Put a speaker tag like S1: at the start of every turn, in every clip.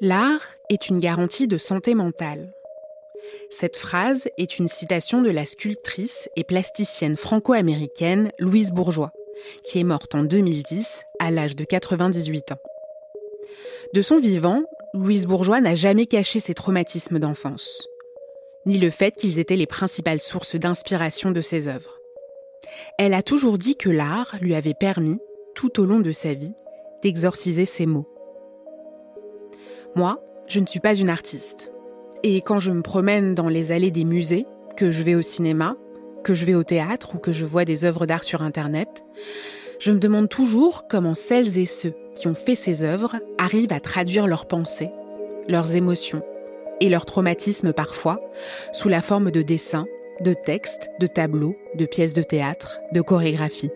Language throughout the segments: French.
S1: L'art est une garantie de santé mentale. Cette phrase est une citation de la sculptrice et plasticienne franco-américaine Louise Bourgeois, qui est morte en 2010 à l'âge de 98 ans. De son vivant, Louise Bourgeois n'a jamais caché ses traumatismes d'enfance, ni le fait qu'ils étaient les principales sources d'inspiration de ses œuvres. Elle a toujours dit que l'art lui avait permis, tout au long de sa vie, d'exorciser ses maux. Moi, je ne suis pas une artiste. Et quand je me promène dans les allées des musées, que je vais au cinéma, que je vais au théâtre ou que je vois des œuvres d'art sur Internet, je me demande toujours comment celles et ceux qui ont fait ces œuvres arrivent à traduire leurs pensées, leurs émotions et leurs traumatismes parfois sous la forme de dessins, de textes, de tableaux, de pièces de théâtre, de chorégraphies.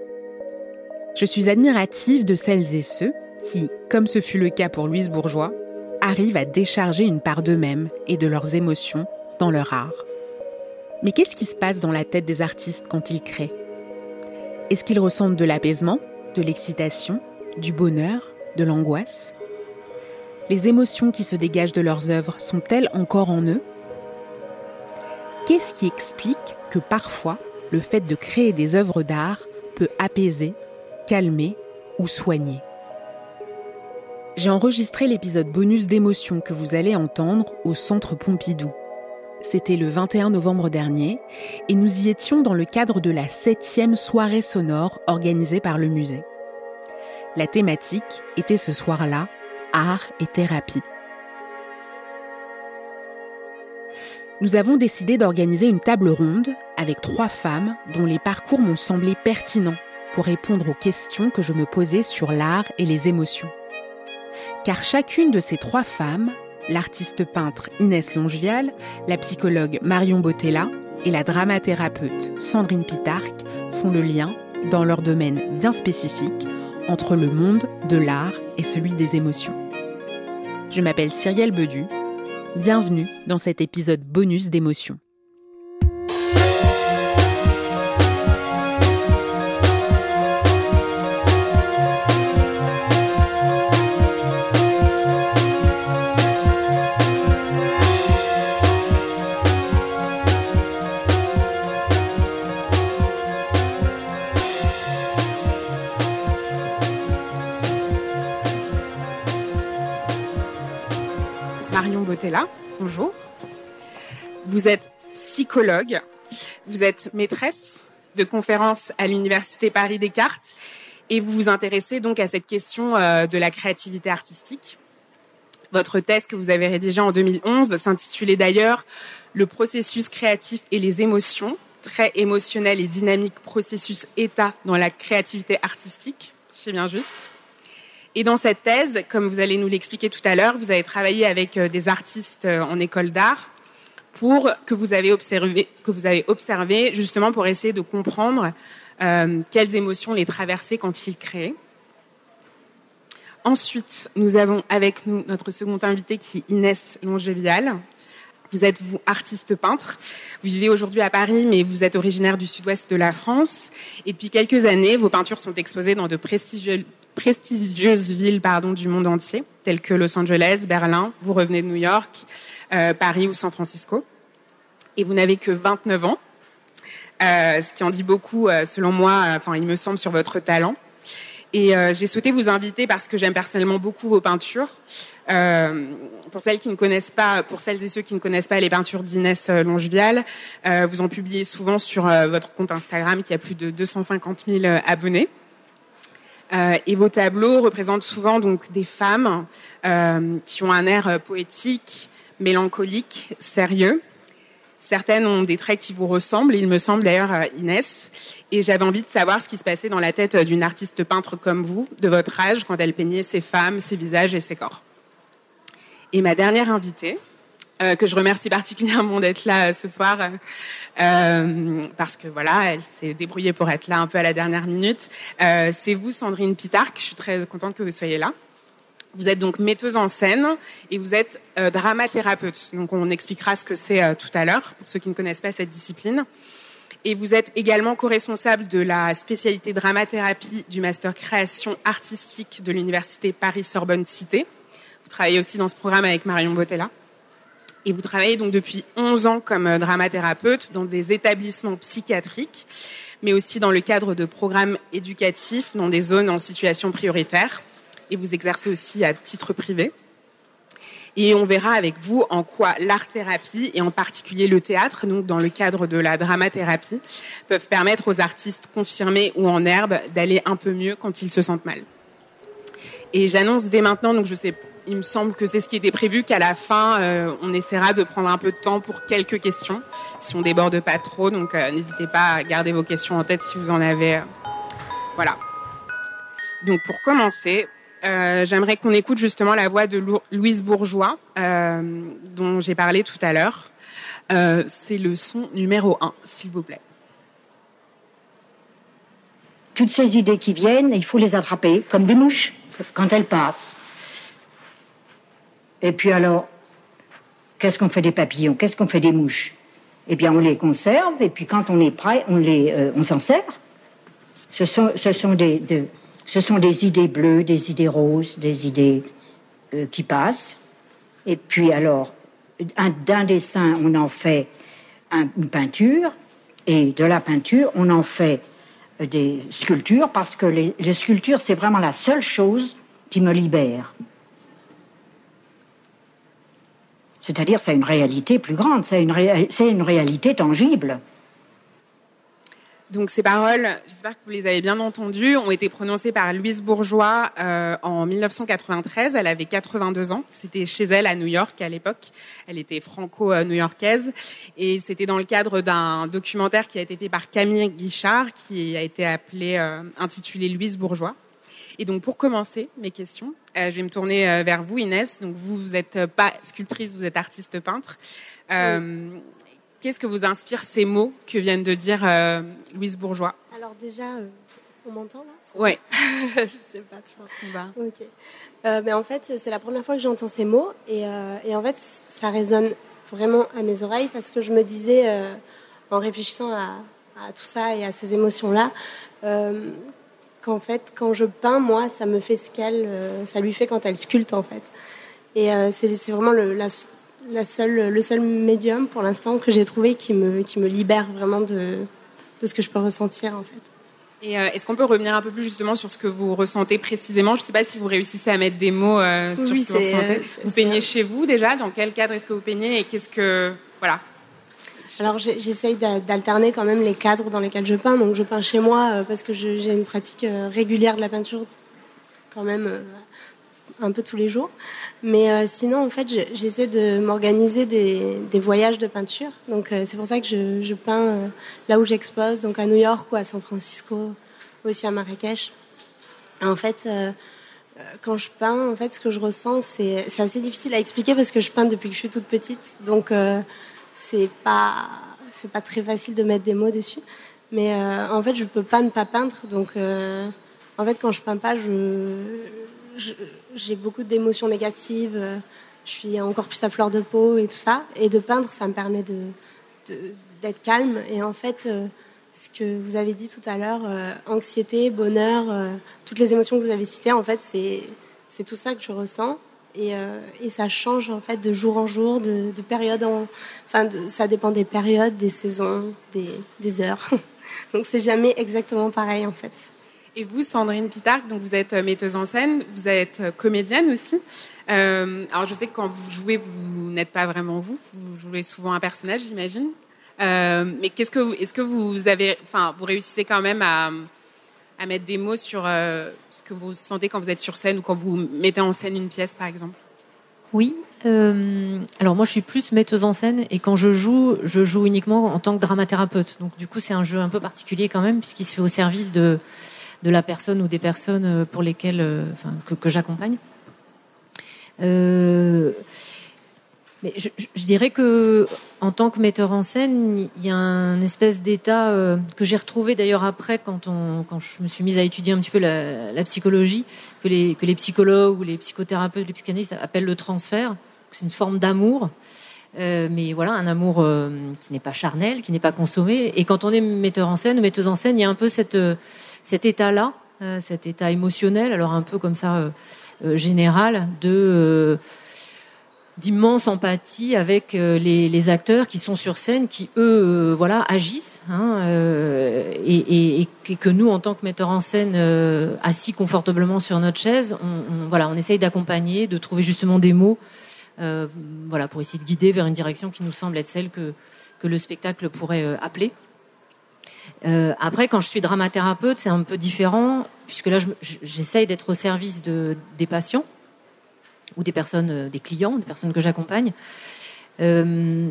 S1: Je suis admirative de celles et ceux qui, comme ce fut le cas pour Louise Bourgeois, arrivent à décharger une part d'eux-mêmes et de leurs émotions dans leur art. Mais qu'est-ce qui se passe dans la tête des artistes quand ils créent? Est-ce qu'ils ressentent de l'apaisement, de l'excitation, du bonheur, de l'angoisse? Les émotions qui se dégagent de leurs œuvres sont-elles encore en eux? Qu'est-ce qui explique que parfois le fait de créer des œuvres d'art peut apaiser, calmer ou soigner? J'ai enregistré l'épisode bonus d'émotion que vous allez entendre au Centre Pompidou. C'était le 21 novembre dernier et nous y étions dans le cadre de la septième soirée sonore organisée par le musée. La thématique était ce soir-là art et thérapie. Nous avons décidé d'organiser une table ronde avec trois femmes dont les parcours m'ont semblé pertinents pour répondre aux questions que je me posais sur l'art et les émotions car chacune de ces trois femmes, l'artiste peintre Inès Longevial, la psychologue Marion Botella et la dramathérapeute Sandrine Pitarque, font le lien, dans leur domaine bien spécifique, entre le monde de l'art et celui des émotions. Je m'appelle Cyrielle Bedu. Bienvenue dans cet épisode bonus d'émotions. Botella, bonjour. Vous êtes psychologue, vous êtes maîtresse de conférences à l'Université Paris Descartes et vous vous intéressez donc à cette question euh, de la créativité artistique. Votre thèse que vous avez rédigée en 2011 s'intitulait d'ailleurs Le processus créatif et les émotions, très émotionnel et dynamique processus état dans la créativité artistique. C'est bien juste. Et dans cette thèse, comme vous allez nous l'expliquer tout à l'heure, vous avez travaillé avec euh, des artistes euh, en école d'art pour que vous avez observé, que vous avez observé justement pour essayer de comprendre euh, quelles émotions les traversaient quand ils créaient. Ensuite, nous avons avec nous notre second invité qui est Inès Longevial. Vous êtes, vous, artiste peintre. Vous vivez aujourd'hui à Paris, mais vous êtes originaire du sud-ouest de la France. Et depuis quelques années, vos peintures sont exposées dans de prestigieux, prestigieuses villes pardon, du monde entier, telles que Los Angeles, Berlin, vous revenez de New York, euh, Paris ou San Francisco. Et vous n'avez que 29 ans, euh, ce qui en dit beaucoup, euh, selon moi, enfin, il me semble, sur votre talent.
S2: Et j'ai souhaité vous inviter parce que j'aime personnellement beaucoup vos peintures. Pour celles qui ne connaissent pas, pour celles et ceux qui ne connaissent pas les peintures d'Inès Longevial, vous en publiez souvent sur votre compte Instagram qui a plus de 250 000 abonnés. Et vos tableaux représentent souvent donc des femmes qui ont un air poétique, mélancolique, sérieux. Certaines ont des traits qui vous ressemblent, il me semble d'ailleurs Inès. Et j'avais envie de savoir ce qui se passait dans la tête d'une artiste peintre comme vous, de votre âge, quand elle peignait ses femmes, ses visages et ses corps. Et ma dernière invitée, euh, que je remercie particulièrement d'être là euh, ce soir, euh, parce que voilà, elle s'est débrouillée pour être là un peu à la dernière minute. Euh, c'est vous, Sandrine Pitarque. Je suis très contente que vous soyez là. Vous êtes donc metteuse en scène et vous êtes euh, dramathérapeute. Donc on expliquera ce que c'est euh, tout à l'heure pour ceux qui ne connaissent pas cette discipline. Et vous êtes également co-responsable de la spécialité dramathérapie du master création artistique de l'université Paris-Sorbonne Cité. Vous travaillez aussi dans ce programme avec Marion Botella. Et vous travaillez donc depuis 11 ans comme euh, dramathérapeute dans des établissements psychiatriques, mais aussi dans le cadre de programmes éducatifs dans des zones en situation prioritaire. Et vous exercez aussi à titre privé. Et on verra avec vous en quoi l'art-thérapie, et en particulier le théâtre, donc dans le cadre de la dramathérapie, peuvent permettre aux artistes confirmés ou en herbe d'aller un peu mieux quand ils se sentent mal. Et j'annonce dès maintenant, donc je sais, il me semble que c'est ce qui était prévu, qu'à la fin, euh, on essaiera de prendre un peu de temps pour quelques questions, si on déborde pas trop. Donc euh, n'hésitez pas à garder vos questions en tête si vous en avez. Euh, voilà. Donc pour commencer, j'aimerais qu'on écoute justement la voix de Louise Bourgeois, dont j'ai parlé tout à l'heure. C'est le son numéro un, s'il vous plaît.
S3: Toutes ces idées qui viennent, il faut les attraper comme des mouches quand elles passent. Et puis alors, qu'est-ce qu'on fait des papillons? Qu'est-ce qu'on fait des mouches? Eh bien, on les conserve et puis quand on est prêt, on les, euh, on s'en sert. Ce sont, ce sont des, de, ce sont des idées bleues, des idées roses, des idées euh, qui passent. Et puis alors, d'un dessin, on en fait un, une peinture, et de la peinture, on en fait euh, des sculptures, parce que les sculptures, c'est vraiment la seule chose qui me libère. C'est-à-dire, c'est une réalité plus grande, c'est une, ré une réalité tangible.
S2: Donc ces paroles, j'espère que vous les avez bien entendues, ont été prononcées par Louise Bourgeois euh, en 1993. Elle avait 82 ans. C'était chez elle à New York à l'époque. Elle était franco-new-yorkaise et c'était dans le cadre d'un documentaire qui a été fait par Camille Guichard, qui a été appelé euh, intitulé Louise Bourgeois. Et donc pour commencer mes questions, euh, je vais me tourner euh, vers vous Inès. Donc vous vous êtes pas sculptrice, vous êtes artiste peintre. Euh, oui. Qu'est-ce que vous inspire ces mots que viennent de dire euh, Louise Bourgeois?
S4: Alors déjà, euh, on m'entend là?
S2: Oui.
S4: je sais pas trop.
S2: Je pense qu'on va.
S4: Ok. Euh, mais en fait, c'est la première fois que j'entends ces mots et, euh, et, en fait, ça résonne vraiment à mes oreilles parce que je me disais, euh, en réfléchissant à, à, tout ça et à ces émotions-là, euh, qu'en fait, quand je peins, moi, ça me fait ce qu'elle, ça lui fait quand elle sculpte en fait. Et c'est vraiment le, la, la seule, le seul médium pour l'instant que j'ai trouvé qui me, qui me libère vraiment de, de ce que je peux ressentir en fait.
S2: Et euh, est-ce qu'on peut revenir un peu plus justement sur ce que vous ressentez précisément? Je ne sais pas si vous réussissez à mettre des mots euh, sur
S4: oui,
S2: ce que vous ressentez. Vous peignez chez vous déjà? Dans quel cadre est-ce que vous peignez Et qu'est-ce que voilà
S4: alors j'essaye d'alterner quand même les cadres dans lesquels je peins. Donc je peins chez moi euh, parce que j'ai une pratique euh, régulière de la peinture quand même euh, un peu tous les jours. Mais sinon, en fait, j'essaie de m'organiser des, voyages de peinture. Donc, c'est pour ça que je, peins là où j'expose, donc à New York ou à San Francisco, aussi à Marrakech. En fait, quand je peins, en fait, ce que je ressens, c'est assez difficile à expliquer parce que je peins depuis que je suis toute petite. Donc, c'est pas c'est pas très facile de mettre des mots dessus. Mais euh, en fait, je peux pas ne pas peindre. Donc, euh, en fait, quand je peins pas, je j'ai beaucoup d'émotions négatives, je suis encore plus à fleur de peau et tout ça. Et de peindre, ça me permet de d'être calme. Et en fait, euh, ce que vous avez dit tout à l'heure, anxiété, bonheur, toutes les émotions que vous avez citées, en fait, c'est tout ça que je ressens. Et, euh, et, ça change en fait de jour en jour, de, de période en, enfin, ça dépend des périodes, des saisons, des, heures. Donc c'est jamais exactement pareil en fait.
S2: Et vous, Sandrine Pitarque, donc vous êtes metteuse en scène, vous êtes comédienne aussi. Euh, alors je sais que quand vous jouez, vous n'êtes pas vraiment vous, vous jouez souvent un personnage, j'imagine. Euh, mais qu'est-ce que est-ce que vous avez, enfin, vous réussissez quand même à, à mettre des mots sur euh, ce que vous sentez quand vous êtes sur scène ou quand vous mettez en scène une pièce, par exemple
S5: Oui. Euh, alors moi, je suis plus metteuse en scène et quand je joue, je joue uniquement en tant que dramathérapeute. Donc du coup, c'est un jeu un peu particulier quand même puisqu'il se fait au service de de la personne ou des personnes euh, pour lesquelles, que, j'accompagne. Mais je, je, dirais que en tant que metteur en scène, il y a un espèce d'état euh, que j'ai retrouvé d'ailleurs après quand on quand je me suis mise à étudier un petit peu la, la psychologie, que les que les psychologues ou les psychothérapeutes, les psychanalystes appellent le transfert. C'est une forme d'amour. Euh, mais voilà, un amour euh, qui n'est pas charnel, qui n'est pas consommé. Et quand on est metteur en scène ou metteuse en scène, il y a un peu cette, euh, cet état-là, euh, cet état émotionnel, alors un peu comme ça général, de d'immense empathie avec euh, les, acteurs qui sont sur scène, qui eux, euh, voilà, agissent, hein, euh, et, que nous, en tant que metteurs en scène, assis confortablement sur notre chaise, on, voilà, on essaye d'accompagner, de trouver justement des mots, voilà, pour essayer de guider vers une direction qui nous semble être celle que que le spectacle pourrait appeler. après, quand je suis dramathérapeute, c'est un peu différent, puisque là, j'essaye d'être au service de, des patients ou des personnes, euh, des clients, des personnes que j'accompagne. Euh,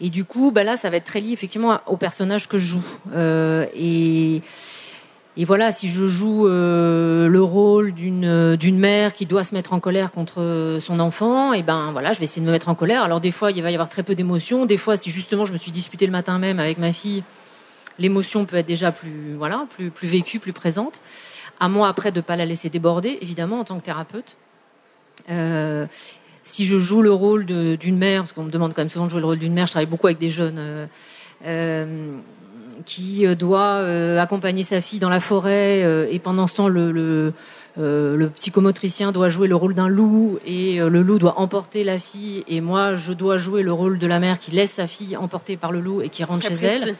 S5: et du coup, bah là, ça va être très lié effectivement au personnage que je joue. Euh, et, voilà, si je joue le rôle d'une d'une mère qui doit se mettre en colère contre son enfant, et ben voilà, je vais essayer de me mettre en colère. Alors des fois, il va y avoir très peu d'émotions. Des fois, si justement je me suis disputée le matin même avec ma fille, l'émotion peut être déjà plus voilà, plus plus vécue, plus présente. À moi après de pas la laisser déborder, évidemment en tant que thérapeute. Euh, si je joue le rôle d'une mère, parce qu'on me demande quand même souvent de jouer le rôle d'une mère, je travaille beaucoup avec des jeunes euh, euh, qui doit accompagner sa fille dans la forêt et pendant ce temps le, le, le psychomotricien doit jouer le rôle d'un loup et le loup doit emporter la fille et moi je dois jouer le rôle de la mère qui laisse sa fille emporter par le loup et qui rentre chez elle.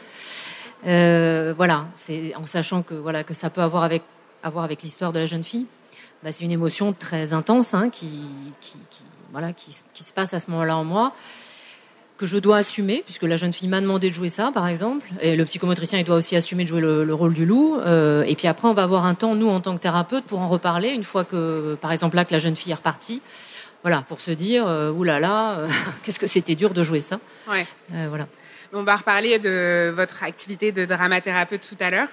S5: Euh, voilà, c'est en sachant que voilà que ça peut avoir avec avoir avec l'histoire de la jeune fille bah, c'est une émotion très intense hein, qui, qui, qui, voilà, qui, qui se passe à ce moment-là en moi que je dois assumer, puisque la jeune fille m'a demandé de jouer ça, par exemple, et le psychomotricien, il doit aussi assumer de jouer le, le rôle du loup. Euh, et puis après, on va avoir un temps, nous, en tant que thérapeute, pour en reparler, une fois que, par exemple, là, que la jeune fille est repartie, voilà, pour se dire, euh, oulala, euh, qu'est-ce que c'était dur de jouer ça.
S2: Ouais.
S5: Euh, voilà.
S2: On va reparler de votre activité de dramathérapeute tout à l'heure.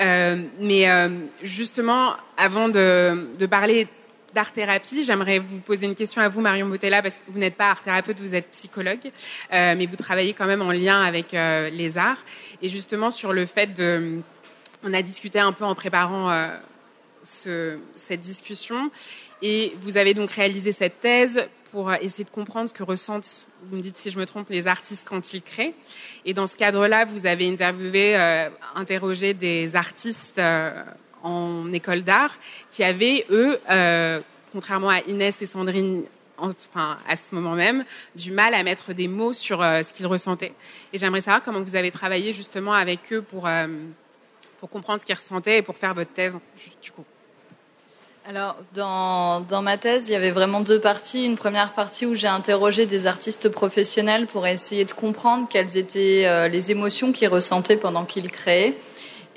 S2: Euh, mais euh, justement, avant de, de parler d'art-thérapie, j'aimerais vous poser une question à vous, Marion Botella, parce que vous n'êtes pas art-thérapeute, vous êtes psychologue, euh, mais vous travaillez quand même en lien avec les arts. Et justement, sur le fait de... On a discuté un peu en préparant ce, cette discussion, et vous avez donc réalisé cette thèse pour essayer de comprendre ce que ressentent, vous me dites si je me trompe, les artistes quand ils créent. Et dans ce cadre-là, vous avez interviewé, euh, interrogé des artistes euh, en école d'art qui avaient, eux, euh, contrairement à Inès et Sandrine, enfin à ce moment même, du mal à mettre des mots sur euh, ce qu'ils ressentaient. Et j'aimerais savoir comment vous avez travaillé justement avec eux pour, euh, pour comprendre ce qu'ils ressentaient et pour faire votre thèse, du coup.
S6: Alors, dans, dans ma thèse, il y avait vraiment deux parties. Une première partie où j'ai interrogé des artistes professionnels pour essayer de comprendre quelles étaient euh, les émotions qu'ils ressentaient pendant qu'ils créaient.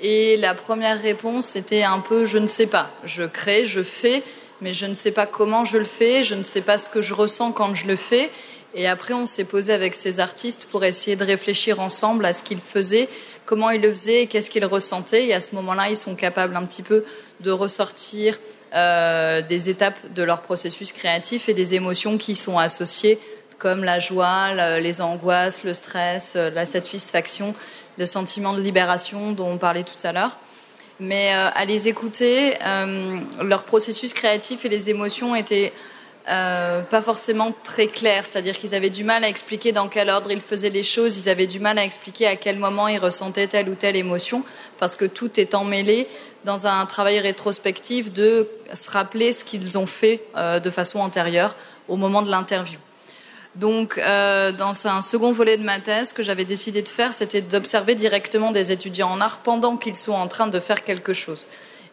S6: Et la première réponse était un peu je ne sais pas. Je crée, je fais, mais je ne sais pas comment je le fais, je ne sais pas ce que je ressens quand je le fais. Et après, on s'est posé avec ces artistes pour essayer de réfléchir ensemble à ce qu'ils faisaient, comment ils le faisaient et qu'est-ce qu'ils ressentaient. Et à ce moment-là, ils sont capables un petit peu de ressortir euh, des étapes de leur processus créatif et des émotions qui sont associées, comme la joie, les angoisses, le stress, euh, la satisfaction, le sentiment de libération dont on parlait tout à l'heure. Mais euh, à les écouter, leur processus créatif et les émotions étaient euh, pas forcément très clairs, c'est-à-dire qu'ils avaient du mal à expliquer dans quel ordre ils faisaient les choses, ils avaient du mal à expliquer à quel moment ils ressentaient telle ou telle émotion, parce que tout est emmêlé dans un travail rétrospectif de se rappeler ce qu'ils ont fait euh, de façon antérieure au moment de l'interview. Donc, euh, dans un second volet de ma thèse, ce que j'avais décidé de faire, c'était d'observer directement des étudiants en art pendant qu'ils sont en train de faire quelque chose.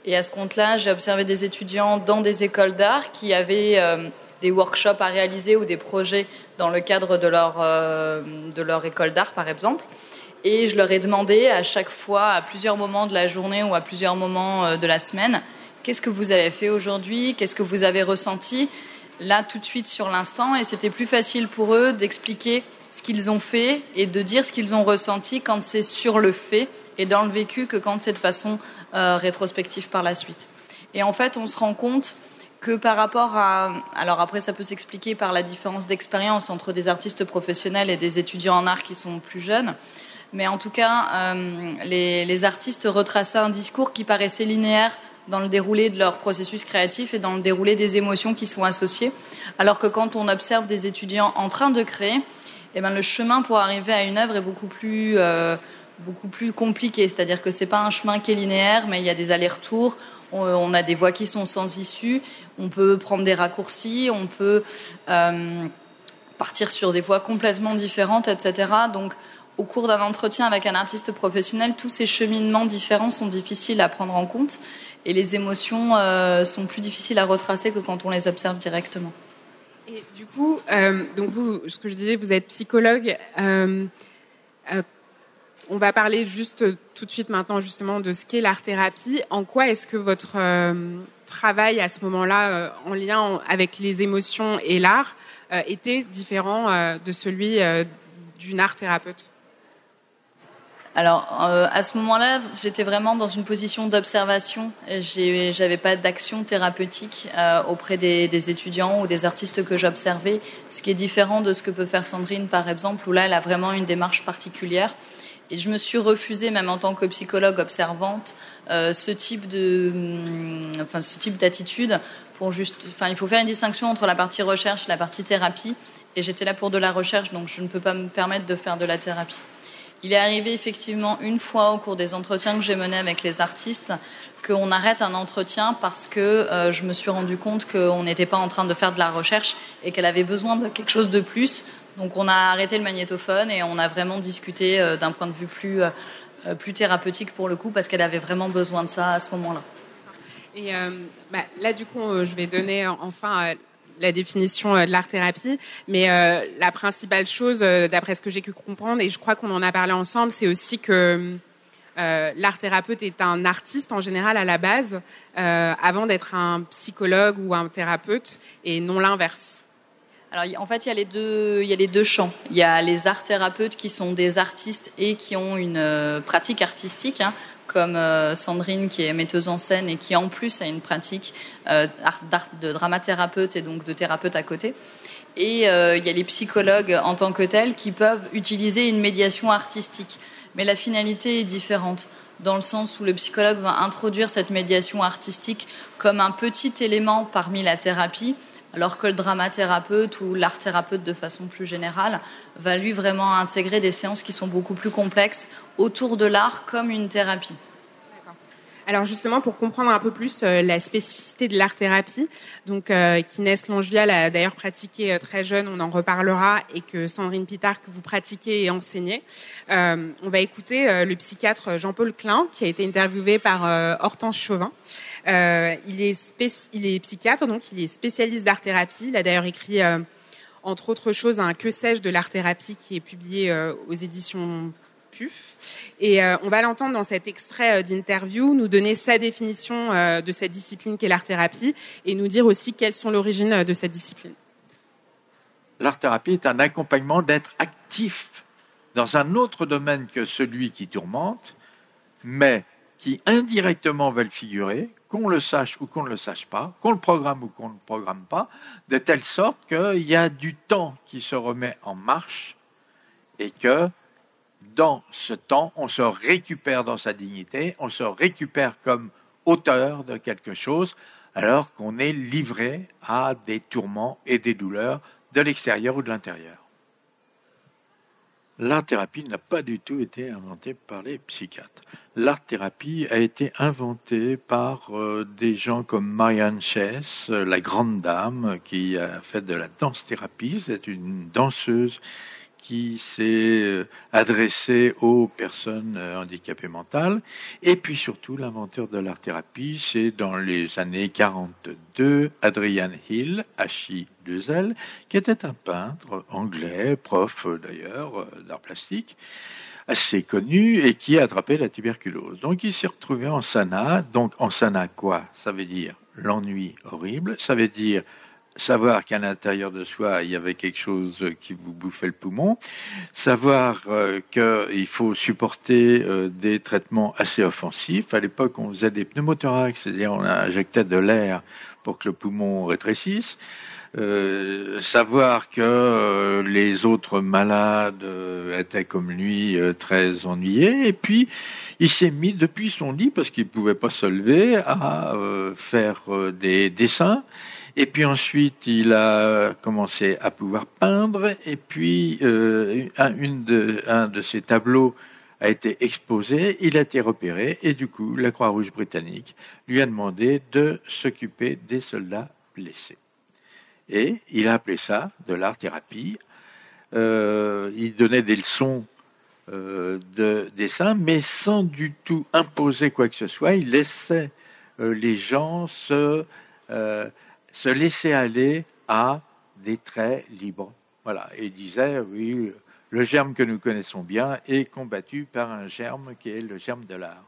S6: Et à ce compte-là, j'ai observé des étudiants dans des écoles d'art qui avaient euh, des workshops à réaliser ou des projets dans le cadre de leur, euh, de leur école d'art, par exemple. Et je leur ai demandé à chaque fois, à plusieurs moments de la journée ou à plusieurs moments euh, de la semaine, qu'est-ce que vous avez fait aujourd'hui, qu'est-ce que vous avez ressenti, là tout de suite sur l'instant. Et c'était plus facile pour eux d'expliquer ce qu'ils ont fait et de dire ce qu'ils ont ressenti quand c'est sur le fait et dans le vécu que quand c'est de façon euh, rétrospective par la suite. Et en fait, on se rend compte que par rapport à... Alors après, ça peut s'expliquer par la différence d'expérience entre des artistes professionnels et des étudiants en art qui sont plus jeunes. Mais en tout cas, euh, les, artistes retraçaient un discours qui paraissait linéaire dans le déroulé de leur processus créatif et dans le déroulé des émotions qui sont associées. Alors que quand on observe des étudiants en train de créer, eh ben, le chemin pour arriver à une œuvre est beaucoup plus... Euh, beaucoup plus compliqué. C'est-à-dire que c'est pas un chemin qui est linéaire, mais il y a des allers-retours. On, a des voies qui sont sans issue. On peut prendre des raccourcis. On peut euh, partir sur des voies complètement différentes, etc. Donc, au cours d'un entretien avec un artiste professionnel, tous ces cheminements différents sont difficiles à prendre en compte et les émotions euh, sont plus difficiles à retracer que quand on les observe directement.
S2: Et du coup, euh, donc vous, ce que je disais, vous êtes psychologue. Euh, euh on va parler juste euh, tout de suite maintenant justement de ce qu'est l'art-thérapie. En quoi est-ce que votre euh, travail à ce moment-là, euh, en lien avec les émotions et l'art, était différent de celui d'une art-thérapeute?
S6: Alors, à ce moment-là, j'étais vraiment dans une position d'observation. J'avais pas d'action thérapeutique auprès des, des, étudiants ou des artistes que j'observais, ce qui est différent de ce que peut faire Sandrine, par exemple, où là, elle a vraiment une démarche particulière. Et je me suis refusée, même en tant que psychologue observante, euh, ce type de, hum, enfin ce type d'attitude pour juste, enfin il faut faire une distinction entre la partie recherche et la partie thérapie. Et j'étais là pour de la recherche, donc je ne peux pas me permettre de faire de la thérapie. Il est arrivé effectivement une fois au cours des entretiens que j'ai menés avec les artistes qu'on arrête un entretien parce que euh, je me suis rendu compte qu'on n'était pas en train de faire de la recherche et qu'elle avait besoin de quelque chose de plus. Donc on a arrêté le magnétophone et on a vraiment discuté euh, d'un point de vue plus, euh, plus thérapeutique pour le coup parce qu'elle avait vraiment besoin de ça à ce moment-là.
S2: Et bah, là, du coup, je vais donner enfin la définition de l'art-thérapie, mais la principale chose, d'après ce que j'ai pu comprendre, et je crois qu'on en a parlé ensemble, c'est aussi que euh, l'art thérapeute est un artiste en général à la base, euh, avant d'être un psychologue ou un thérapeute, et non l'inverse.
S6: Alors en fait, il y a les deux, champs. Il y a les art thérapeutes qui sont des artistes et qui ont une euh, pratique artistique, hein, comme euh, Sandrine qui est metteuse en scène et qui en plus a une pratique euh, de dramathérapeute et donc de thérapeute à côté. Et il y a les psychologues en tant que tels qui peuvent utiliser une médiation artistique mais la finalité est différente dans le sens où le psychologue va introduire cette médiation artistique comme un petit élément parmi la thérapie, alors que le dramathérapeute ou l'art thérapeute de façon plus générale va lui vraiment intégrer des séances qui sont beaucoup plus complexes autour de l'art comme une thérapie.
S2: Alors justement, pour comprendre un peu plus euh, la spécificité de l'art-thérapie, donc euh, qu'Inès Longial a d'ailleurs pratiqué euh, très jeune, on en reparlera, et que Sandrine Pitard que vous pratiquez et enseignez, euh, on va écouter le psychiatre Jean-Paul Klein, qui a été interviewé par Hortense Chauvin. Il, est il est psychiatre, donc il est spécialiste d'art-thérapie. Il a d'ailleurs écrit entre autres choses, un Que sais-je de l'art-thérapie qui est publié aux éditions et euh, on va l'entendre dans cet extrait euh, d'interview, nous donner sa définition euh, de cette discipline qu'est l'art-thérapie et nous dire aussi quelles sont l'origine de cette discipline.
S7: L'art-thérapie est un accompagnement d'être actif dans un autre domaine que celui qui tourmente, mais qui indirectement le figurer, qu'on le sache ou qu'on ne le sache pas, qu'on le programme ou qu'on ne le programme pas, de telle sorte qu'il y a du temps qui se remet en marche et que dans ce temps, on se récupère dans sa dignité, on se récupère comme auteur de quelque chose, alors qu'on est livré à des tourments et des douleurs de l'extérieur ou de l'intérieur. L'art-thérapie n'a pas du tout été inventée par les psychiatres. L'art-thérapie a été inventée par euh, des gens comme Marianne Chess, la grande dame qui a fait de la danse-thérapie. C'est une danseuse qui s'est euh, adressé aux personnes euh, handicapées mentales. Et puis surtout, l'inventeur de l'art-thérapie, c'est dans les années 42, Adrian Hill, H-I-2-L, qui était un peintre anglais, prof d'ailleurs d'art plastique, assez connu et qui a attrapé la tuberculose. Donc il s'est retrouvé en sana. Donc en sana quoi? Ça veut dire l'ennui horrible, ça veut dire savoir qu'à l'intérieur de soi, il y avait quelque chose qui vous bouffait le poumon, savoir euh, qu'il faut supporter euh, des traitements assez offensifs. À l'époque, on faisait des pneumothorax, c'est-à-dire on injectait de l'air pour que le poumon rétrécisse. Euh, savoir que les autres malades étaient comme lui très ennuyés et puis il s'est mis depuis son lit parce qu'il pouvait pas se lever à faire des dessins et puis ensuite, il a commencé à pouvoir peindre. Et puis, euh, un, une de, ses tableaux a été exposé, il a été repéré, et du coup, la Croix-Rouge britannique lui a demandé de s'occuper des soldats blessés. Et il a appelé ça de l'art-thérapie. Euh, il donnait des leçons euh, de dessin, mais sans du tout imposer quoi que ce soit. Il laissait les gens se se laisser aller à des traits libres. Voilà. Et il disait, oui, le germe que nous connaissons bien est combattu par un germe qui est le germe de l'art.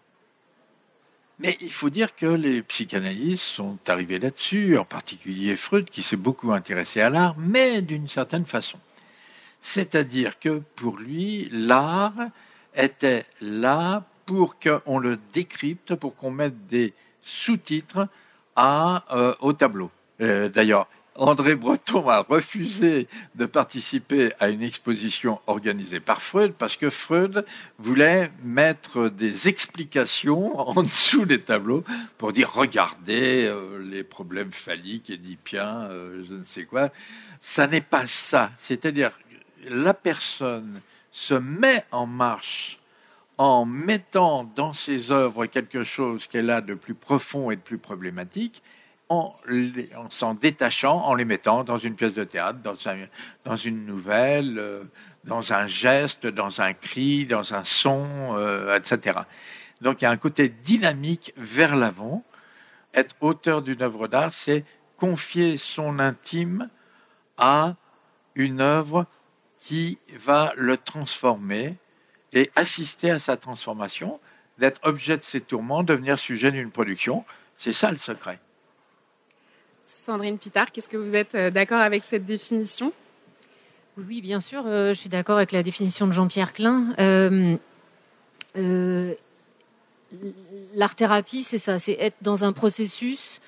S7: Mais il faut dire que les psychanalystes sont arrivés là-dessus, en particulier Freud, qui s'est beaucoup intéressé à l'art, mais d'une certaine façon. C'est-à-dire que pour lui, l'art était là pour qu'on le décrypte, pour qu'on mette des sous-titres euh, au tableau. Euh, d'ailleurs, André Breton a refusé de participer à une exposition organisée par Freud parce que Freud voulait mettre des explications en dessous des tableaux pour dire regardez euh, les problèmes phalliques, édipiens, euh, je ne sais quoi. Ça n'est pas ça. C'est-à-dire la personne se met en marche en mettant dans ses œuvres quelque chose qu'elle a de plus profond et de plus problématique en, s'en détachant, en les mettant dans une pièce de théâtre, dans, dans une nouvelle, euh, dans un geste, dans un cri, dans un son, euh, etc. Donc il y a un côté dynamique vers l'avant. Être auteur d'une œuvre d'art, c'est confier son intime à une œuvre qui va le transformer et assister à sa transformation, d'être objet de ses tourments, devenir sujet d'une production. C'est ça le secret.
S2: Sandrine Pitard, qu'est-ce que vous êtes euh, d'accord avec cette définition?
S5: Oui, bien sûr, euh, je suis d'accord avec la définition de Jean-Pierre Klein. Euh, l'art-thérapie, c'est ça, c'est être dans un processus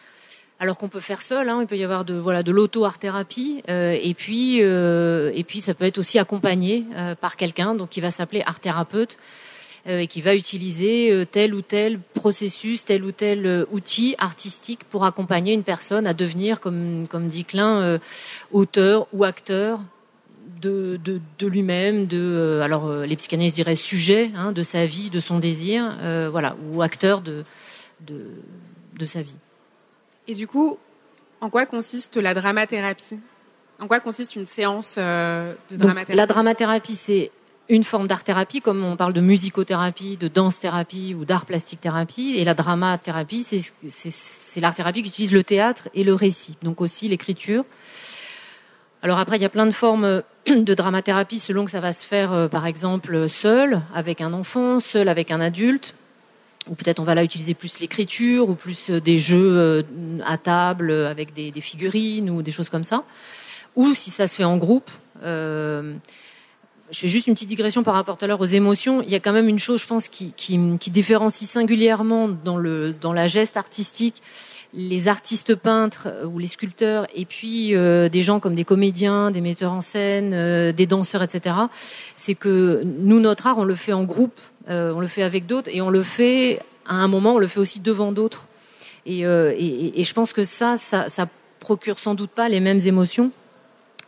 S5: alors qu'on peut faire seul. Hein, il peut y avoir de voilà de l'auto-art-thérapie et puis et puis ça peut être aussi accompagné par quelqu'un donc qui va s'appeler art-thérapeute et qui va utiliser euh, tel ou tel processus, tel ou tel euh, outil artistique pour accompagner une personne à devenir, comme, comme dit Klein, auteur ou acteur de, de, de lui-même, de alors les psychanalystes diraient sujet hein, de sa vie, de son désir, voilà, ou acteur de, de, de sa vie.
S2: Et du coup, en quoi consiste la dramathérapie? En quoi consiste une séance de dramathérapie
S5: La dramathérapie, c'est une forme d'art-thérapie, comme on parle de musicothérapie, de danse-thérapie ou d'art plastique-thérapie. Et la dramathérapie, c'est l'art-thérapie qui utilise le théâtre et le récit, donc aussi l'écriture. Alors après, il y a plein de formes de dramathérapie selon que ça va se faire, euh, par exemple, seul, avec un enfant, seul avec un adulte. Ou peut-être on va là utiliser plus l'écriture ou plus euh, des jeux euh, à table avec des, figurines ou des choses comme ça. Ou si ça se fait en groupe, je fais juste une petite digression par rapport à l'heure aux émotions. Il y a quand même une chose, je pense, qui, qui, qui différencie singulièrement dans, le, dans la geste artistique les artistes peintres euh, ou les sculpteurs et puis euh, des gens comme des comédiens, des metteurs en scène, euh, des danseurs, etc. C'est que nous, notre art, on le fait en groupe, on le fait avec d'autres et on le fait à un moment, on le fait aussi devant d'autres. Et, et, et, je pense que ça, ça, ça procure sans doute pas les mêmes émotions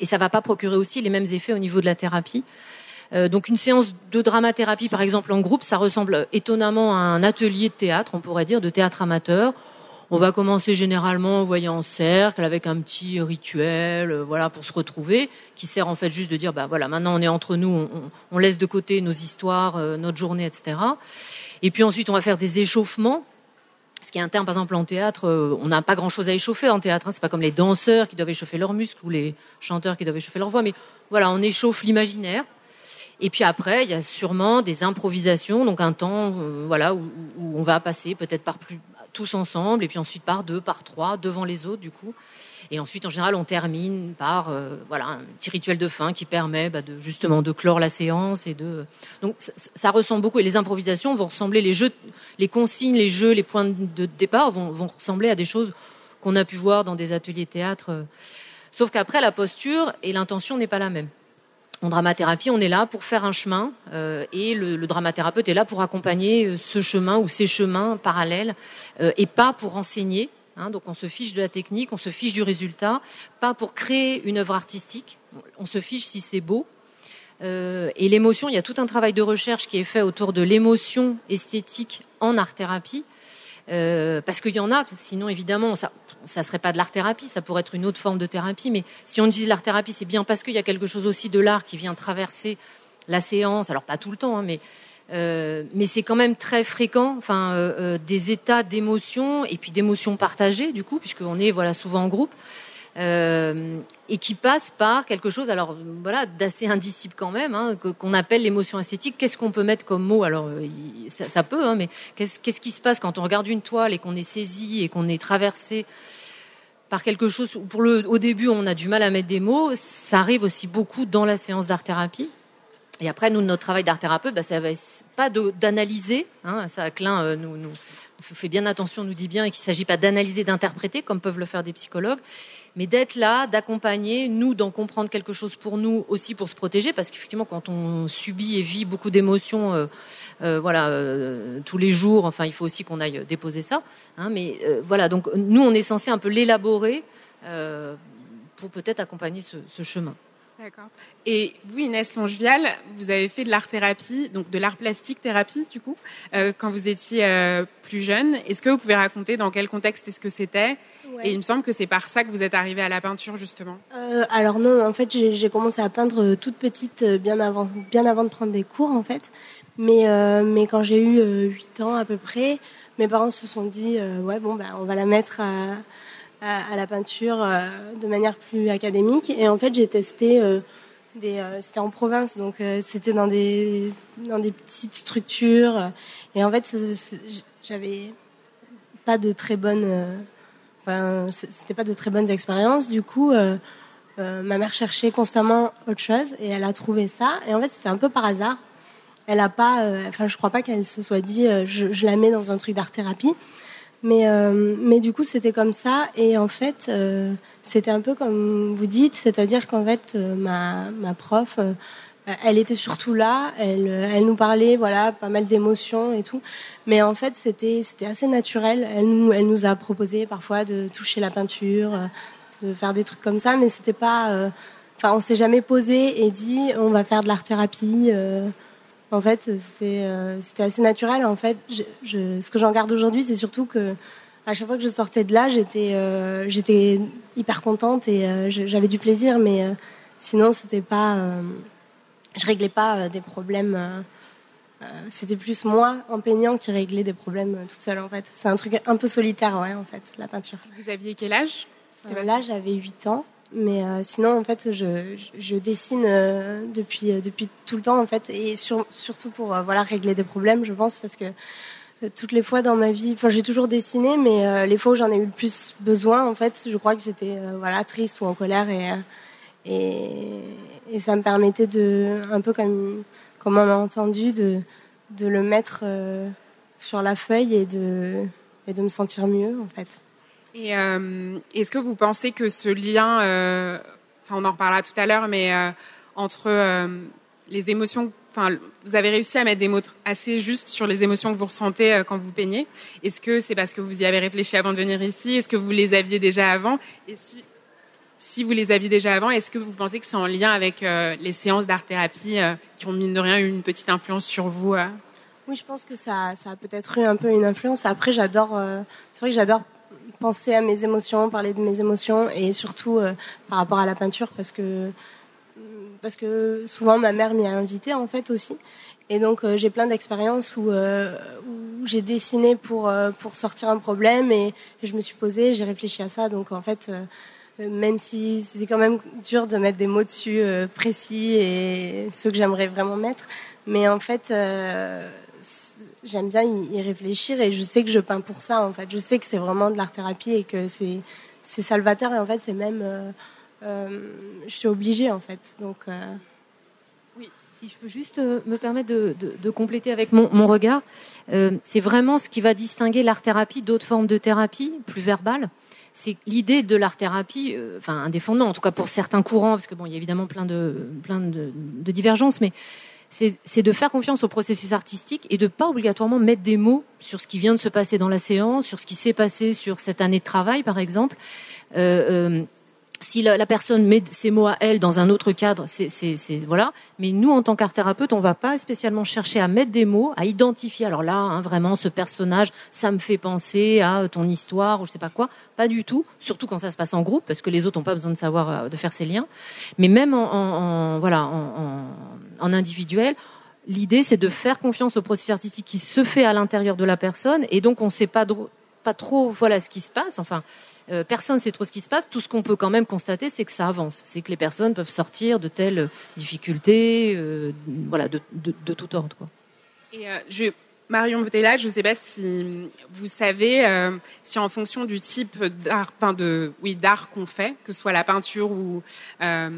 S5: et ça va pas procurer aussi les mêmes effets au niveau de la thérapie. Euh, donc une séance de dramathérapie, par exemple en groupe, ça ressemble étonnamment à un atelier de théâtre, on pourrait dire, de théâtre amateur. On va commencer généralement, vous voyez, en cercle, avec un petit rituel, euh, voilà, pour se retrouver, qui sert en fait juste de dire, bah voilà, maintenant on est entre nous, on, on laisse de côté nos histoires, euh, notre journée, etc. Et puis ensuite, on va faire des échauffements. Ce qui est un terme, par exemple, en théâtre, euh, on n'a pas grand-chose à échauffer en théâtre. Hein. C'est pas comme les danseurs qui doivent échauffer leurs muscles ou les chanteurs qui doivent échauffer leur voix. Mais voilà, on échauffe l'imaginaire. Et puis après, il y a sûrement des improvisations, donc un temps, voilà, où, où, on va passer peut-être par plus, tous ensemble, et puis ensuite par deux, par trois, devant les autres, du coup. Et ensuite, en général, on termine par euh, voilà un petit rituel de fin qui permet bah, de justement de clore la séance et de. Donc ça, ressemble beaucoup. Et les improvisations vont ressembler, les jeux, les consignes, les jeux, les points de départ vont, ressembler à des choses qu'on a pu voir dans des ateliers théâtre. Sauf qu'après, la posture et l'intention n'est pas la même. En dramathérapie, on est là pour faire un chemin euh, et le, le, dramathérapeute est là pour accompagner euh, ce chemin ou ces chemins parallèles euh, et pas pour enseigner. Hein, donc on se fiche de la technique, on se fiche du résultat, pas pour créer une œuvre artistique. On se fiche si c'est beau. Euh, et l'émotion, il y a tout un travail de recherche qui est fait autour de l'émotion esthétique en art-thérapie. Euh, parce qu'il y en a, sinon évidemment ça ça serait pas de l'art thérapie, ça pourrait être une autre forme de thérapie. Mais si on utilise l'art thérapie, c'est bien parce qu'il y a quelque chose aussi de l'art qui vient traverser la séance. Alors pas tout le temps, hein, mais euh, mais c'est quand même très fréquent. Enfin, euh, euh des états d'émotion et puis d'émotions partagées du coup, puisqu'on est voilà souvent en groupe. Euh, et qui passe par quelque chose, alors voilà, d'assez indicible quand même, hein, qu'on appelle l'émotion esthétique. Qu'est-ce qu'on peut mettre comme mot? Alors, ça, ça, peut, hein, mais qu'est-ce qu'est-ce qui se passe quand on regarde une toile et qu'on est saisi et qu'on est traversé par quelque chose? Pour le, au début, on a du mal à mettre des mots. Ça arrive aussi beaucoup dans la séance d'art thérapie. Et après, nous, notre travail d'art thérapeute, bah, ça va pas d'analyser. Hein, ça, Klein euh, nous, fait bien attention, nous dit bien, qu'il s'agit pas d'analyser, d'interpréter, comme peuvent le faire des psychologues mais d'être là, d'accompagner, nous, d'en comprendre quelque chose pour nous, aussi pour se protéger, parce qu'effectivement, quand on subit et vit beaucoup d'émotions, euh, euh, voilà, tous les jours, enfin, il faut aussi qu'on aille déposer ça. Hein, mais voilà, donc nous, on est censé un peu l'élaborer pour peut-être accompagner ce chemin.
S2: D'accord. Et vous, Inès Longevial, vous avez fait de l'art thérapie, donc de l'art plastique thérapie, du coup, euh, quand vous étiez euh, plus jeune. Est-ce que vous pouvez raconter dans quel contexte est-ce que c'était? Ouais. Et il me semble que c'est par ça que vous êtes arrivée à la peinture, justement.
S4: Euh, alors non, en fait, j'ai commencé à peindre toute petite, bien avant, bien avant de prendre des cours, en fait. Mais, mais quand j'ai eu 8 ans à peu près, mes parents se sont dit, ouais, bon, bah, on va la mettre à à, la peinture euh, de manière plus académique. Et en fait, j'ai testé euh. Euh, c'était en province, donc c'était dans des dans des petites structures. Et en fait, j'avais pas de très bonnes. Enfin, c'était pas de très bonnes expériences. Du coup. Euh, ma mère cherchait constamment autre chose et elle a trouvé ça. Et en fait, c'était un peu par hasard. Elle a pas, euh, enfin, je crois pas qu'elle se soit dit, euh, je, je, la mets dans un truc d'art thérapie. Mais, euh, mais du coup, c'était comme ça. Et en fait, euh, c'était un peu comme vous dites, c'est-à-dire qu'en fait, euh, ma, ma prof, euh, elle était surtout là. Elle, elle nous parlait, voilà, pas mal d'émotions et tout. Mais en fait, c'était, c'était assez naturel. Elle nous, elle nous a proposé parfois de toucher la peinture, de faire des trucs comme ça. Mais c'était pas, enfin, on s'est jamais posé et dit, on va faire de l'art thérapie. En fait, c'était euh, c'était assez naturel. En fait, je, je, ce que j'en garde aujourd'hui, c'est surtout que à chaque fois que je sortais de là, j'étais euh, j'étais hyper contente et euh, j'avais du plaisir. Mais sinon, c'était pas, je réglais pas des problèmes. c'était plus moi, en peignant, qui réglait des problèmes toute seule. En fait, c'est un truc un peu solitaire, ouais, en fait, la peinture.
S2: Vous aviez quel âge?
S4: Là, j'avais 8 ans. Mais euh, sinon, en fait, je, je dessine euh, depuis, euh, depuis tout le temps, en fait, et sur, surtout pour euh, voilà, régler des problèmes, je pense, parce que toutes les fois dans ma vie, enfin, j'ai toujours dessiné, mais les fois où j'en ai eu le plus besoin, en fait, je crois que j'étais voilà, triste ou en colère, et, et, et ça me permettait de, un peu comme, comme on a entendu, de, de le mettre sur la feuille et de, et de me sentir mieux, en fait.
S2: Et euh, est-ce que vous pensez que ce lien, euh, enfin on en reparlera tout à l'heure, mais euh, entre euh, les émotions, enfin vous avez réussi à mettre des mots assez justes sur les émotions que vous ressentez euh, quand vous peignez. Est-ce que c'est parce que vous y avez réfléchi avant de venir ici? Est-ce que vous les aviez déjà avant? Et si si vous les aviez déjà avant, est-ce que vous pensez que c'est en lien avec euh, les séances d'art-thérapie qui ont mine de rien eu une petite influence sur vous
S4: Oui, je pense que ça, ça a peut-être eu un peu une influence. Après, j'adore, c'est vrai que j'adore penser à mes émotions, parler de mes émotions et surtout par rapport à la peinture parce que parce que souvent ma mère m'y a invité en fait aussi. Et donc j'ai plein d'expériences où, où j'ai dessiné pour pour sortir un problème et, je me suis posée, j'ai réfléchi à ça. Donc en fait, même si c'est quand même dur de mettre des mots dessus précis et ceux que j'aimerais vraiment mettre, mais en fait j'aime bien y réfléchir et je sais que je peins pour ça en fait. Je sais que c'est vraiment de l'art thérapie et que c'est c'est salvateur et en fait c'est même euh, euh, je suis obligée en fait. Donc euh,
S5: oui, si je peux juste me permettre de, de, de compléter avec mon, mon regard, c'est vraiment ce qui va distinguer l'art thérapie d'autres formes de thérapie plus verbales c'est l'idée de l'art thérapie, enfin un des fondements, en tout cas pour certains courants, parce que bon, il y a évidemment plein de plein de, de divergences, mais c'est de faire confiance au processus artistique et de pas obligatoirement mettre des mots sur ce qui vient de se passer dans la séance, sur ce qui s'est passé sur cette année de travail, par exemple. Euh, euh, si la, personne met ses mots à elle dans un autre cadre, c'est voilà. Mais nous, en tant qu'art thérapeute, on va pas spécialement chercher à mettre des mots, à identifier. Alors là, hein, vraiment, ce personnage, ça me fait penser à ton histoire ou je sais pas quoi. Pas du tout. Surtout quand ça se passe en groupe, parce que les autres n'ont pas besoin de savoir euh, de faire ces liens. Mais même en, en, voilà, en, en individuel, l'idée c'est de faire confiance au processus artistique qui se fait à l'intérieur de la personne, et donc on ne sait pas, pas trop voilà ce qui se passe. Enfin euh, personne ne sait trop ce qui se passe. Tout ce qu'on peut quand même constater, c'est que ça avance. C'est que les personnes peuvent sortir de telles difficultés, euh, voilà, de, tout ordre.
S2: Euh, Marion Botella, je ne sais pas si vous savez si en fonction du type d'art, de, oui, d'art qu'on fait, que ce soit la peinture ou un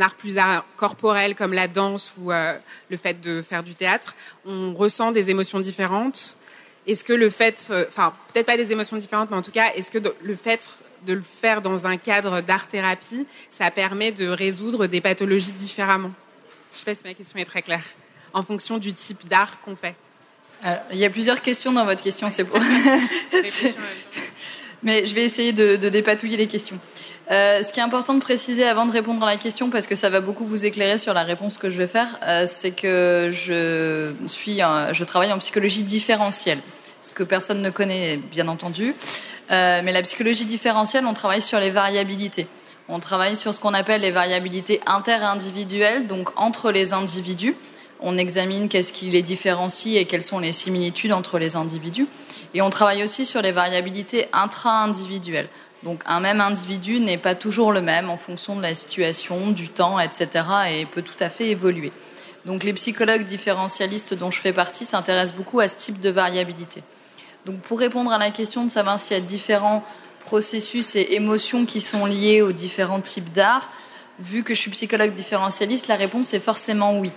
S2: art plus corporel comme la danse ou le fait de faire du théâtre, on ressent des émotions différentes est-ce que le fait, euh, enfin peut-être pas des émotions différentes, mais en tout cas, est-ce que le fait de le faire dans un cadre d'art-thérapie, ça permet de résoudre des pathologies différemment? Je sais pas si ma question est très claire, en fonction du type d'art qu'on fait.
S6: il y a plusieurs questions dans votre question, c'est pour. Mais je vais essayer de, dépatouiller les questions. Euh, ce qui est important de préciser avant de répondre à la question, parce que ça va beaucoup vous éclairer sur la réponse que je vais faire, euh, c'est que je suis, je travaille en psychologie différentielle ce que personne ne connaît, bien entendu. Euh, mais la psychologie différentielle, on travaille sur les variabilités. On travaille sur ce qu'on appelle les variabilités interindividuelles, donc entre les individus. On examine qu'est-ce qui les différencie et quelles sont les similitudes entre les individus. Et on travaille aussi sur les variabilités intra-individuelles. Donc un même individu n'est pas toujours le même en fonction de la situation, du temps, etc. et peut tout à fait évoluer. Donc les psychologues différentialistes dont je fais partie s'intéressent beaucoup à ce type de variabilité. Donc pour répondre à la question de savoir s'il y a différents processus et émotions qui sont liés aux différents types d'art, vu que je suis psychologue différentialiste, la réponse est forcément oui.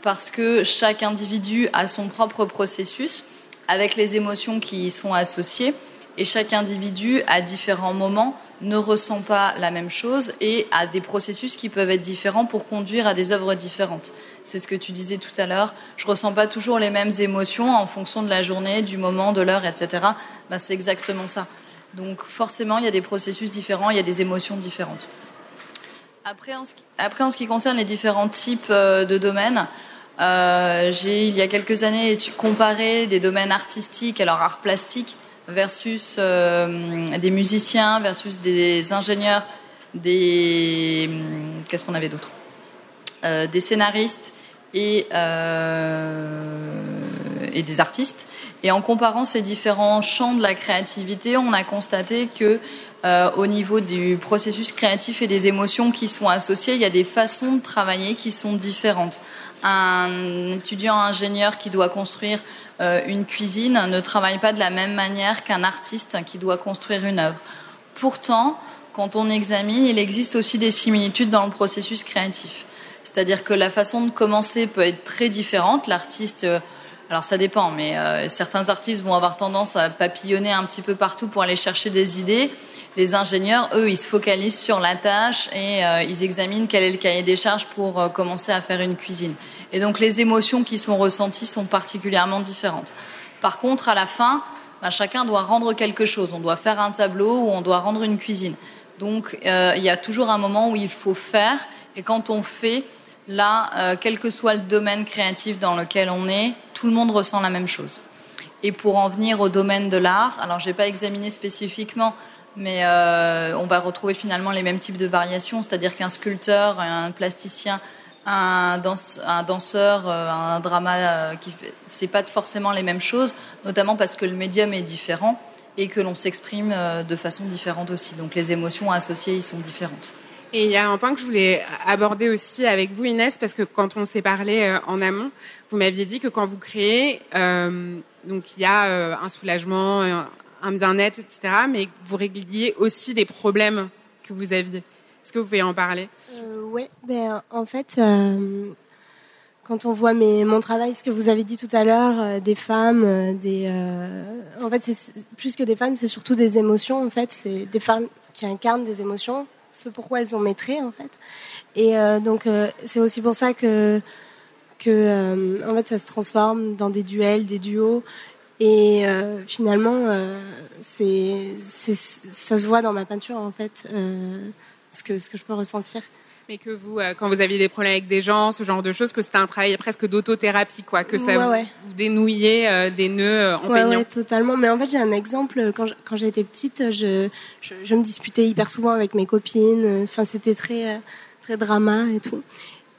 S6: Parce que chaque individu a son propre processus avec les émotions qui y sont associées et chaque individu à différents moments ne ressent pas la même chose et a des processus qui peuvent être différents pour conduire à des œuvres différentes. C'est ce que tu disais tout à l'heure. Je ressens pas toujours les mêmes émotions en fonction de la journée, du moment, de l'heure, etc. Bah, c'est exactement ça. Donc forcément, il y a des processus différents, il y a des émotions différentes. Après, en ce qui, après, en ce qui concerne les différents types euh, de domaines, euh, j'ai il y a quelques années comparé des domaines artistiques, alors art plastique, versus euh, des musiciens, versus des ingénieurs, des qu'est-ce qu'on avait d'autre? Euh, Des scénaristes et euh, et des artistes. Et en comparant ces différents champs de la créativité, on a constaté que au niveau du processus créatif et des émotions qui sont associées, il y a des façons de travailler qui sont différentes. Un étudiant ingénieur qui doit construire euh, une cuisine ne travaille pas de la même manière qu'un artiste qui doit construire une œuvre. Pourtant, quand on examine, il existe aussi des similitudes dans le processus créatif. C'est-à-dire que la façon de commencer peut être très différente. L'artiste, euh, alors ça dépend, mais euh, certains artistes vont avoir tendance à papillonner un petit peu partout pour aller chercher des idées. Les ingénieurs, eux, ils se focalisent sur la tâche et ils examinent quel est le cahier des charges pour commencer à faire une cuisine. Et donc les émotions qui sont ressenties sont particulièrement différentes. Par contre, à la fin, bah, chacun doit rendre quelque chose. On doit faire un tableau ou on doit rendre une cuisine. Donc euh, il y a toujours un moment où il faut faire. Et quand on fait, là, euh, quel que soit le domaine créatif dans lequel on est, tout le monde ressent la même chose. Et pour en venir au domaine de l'art, alors j'ai pas examiné spécifiquement, mais euh, on va retrouver finalement les mêmes types de variations, c'est-à-dire qu'un sculpteur, un plasticien, un, danseur, euh, un drama, euh, qui fait, c'est pas forcément les mêmes choses, notamment parce que le médium est différent et que l'on s'exprime de façon différente aussi. Donc les émotions associées y sont différentes.
S2: Et il y a un point que je voulais aborder aussi avec vous, Inès, parce que quand on s'est parlé en amont, vous m'aviez dit que quand vous créez, donc il y a un soulagement, un bien-être, etc., mais vous régliez aussi des problèmes que vous aviez. Est-ce que vous pouvez en parler?
S4: Euh, Oui, ben, en fait, quand on voit mes, mon travail, ce que vous avez dit tout à l'heure, des femmes, des, en fait, c'est plus que des femmes, c'est surtout des émotions. En fait, c'est des femmes qui incarnent des émotions ce pourquoi elles ont maîtrisé en fait. Et euh, donc euh, c'est aussi pour ça que que euh, en fait ça se transforme dans des duels, des duos. Et finalement, c'est ça se voit dans ma peinture en fait, ce que ce que je peux ressentir
S2: mais que vous, quand vous aviez des problèmes avec des gens, ce genre de choses, que c'était un travail presque d'autothérapie, quoi, que ça vous, dénouillait des nœuds en
S4: ouais, Ouais, totalement. Mais en fait, j'ai un exemple. Quand quand j'étais petite, je, je, je, me disputais hyper souvent avec mes copines. Enfin, c'était très très drama et tout.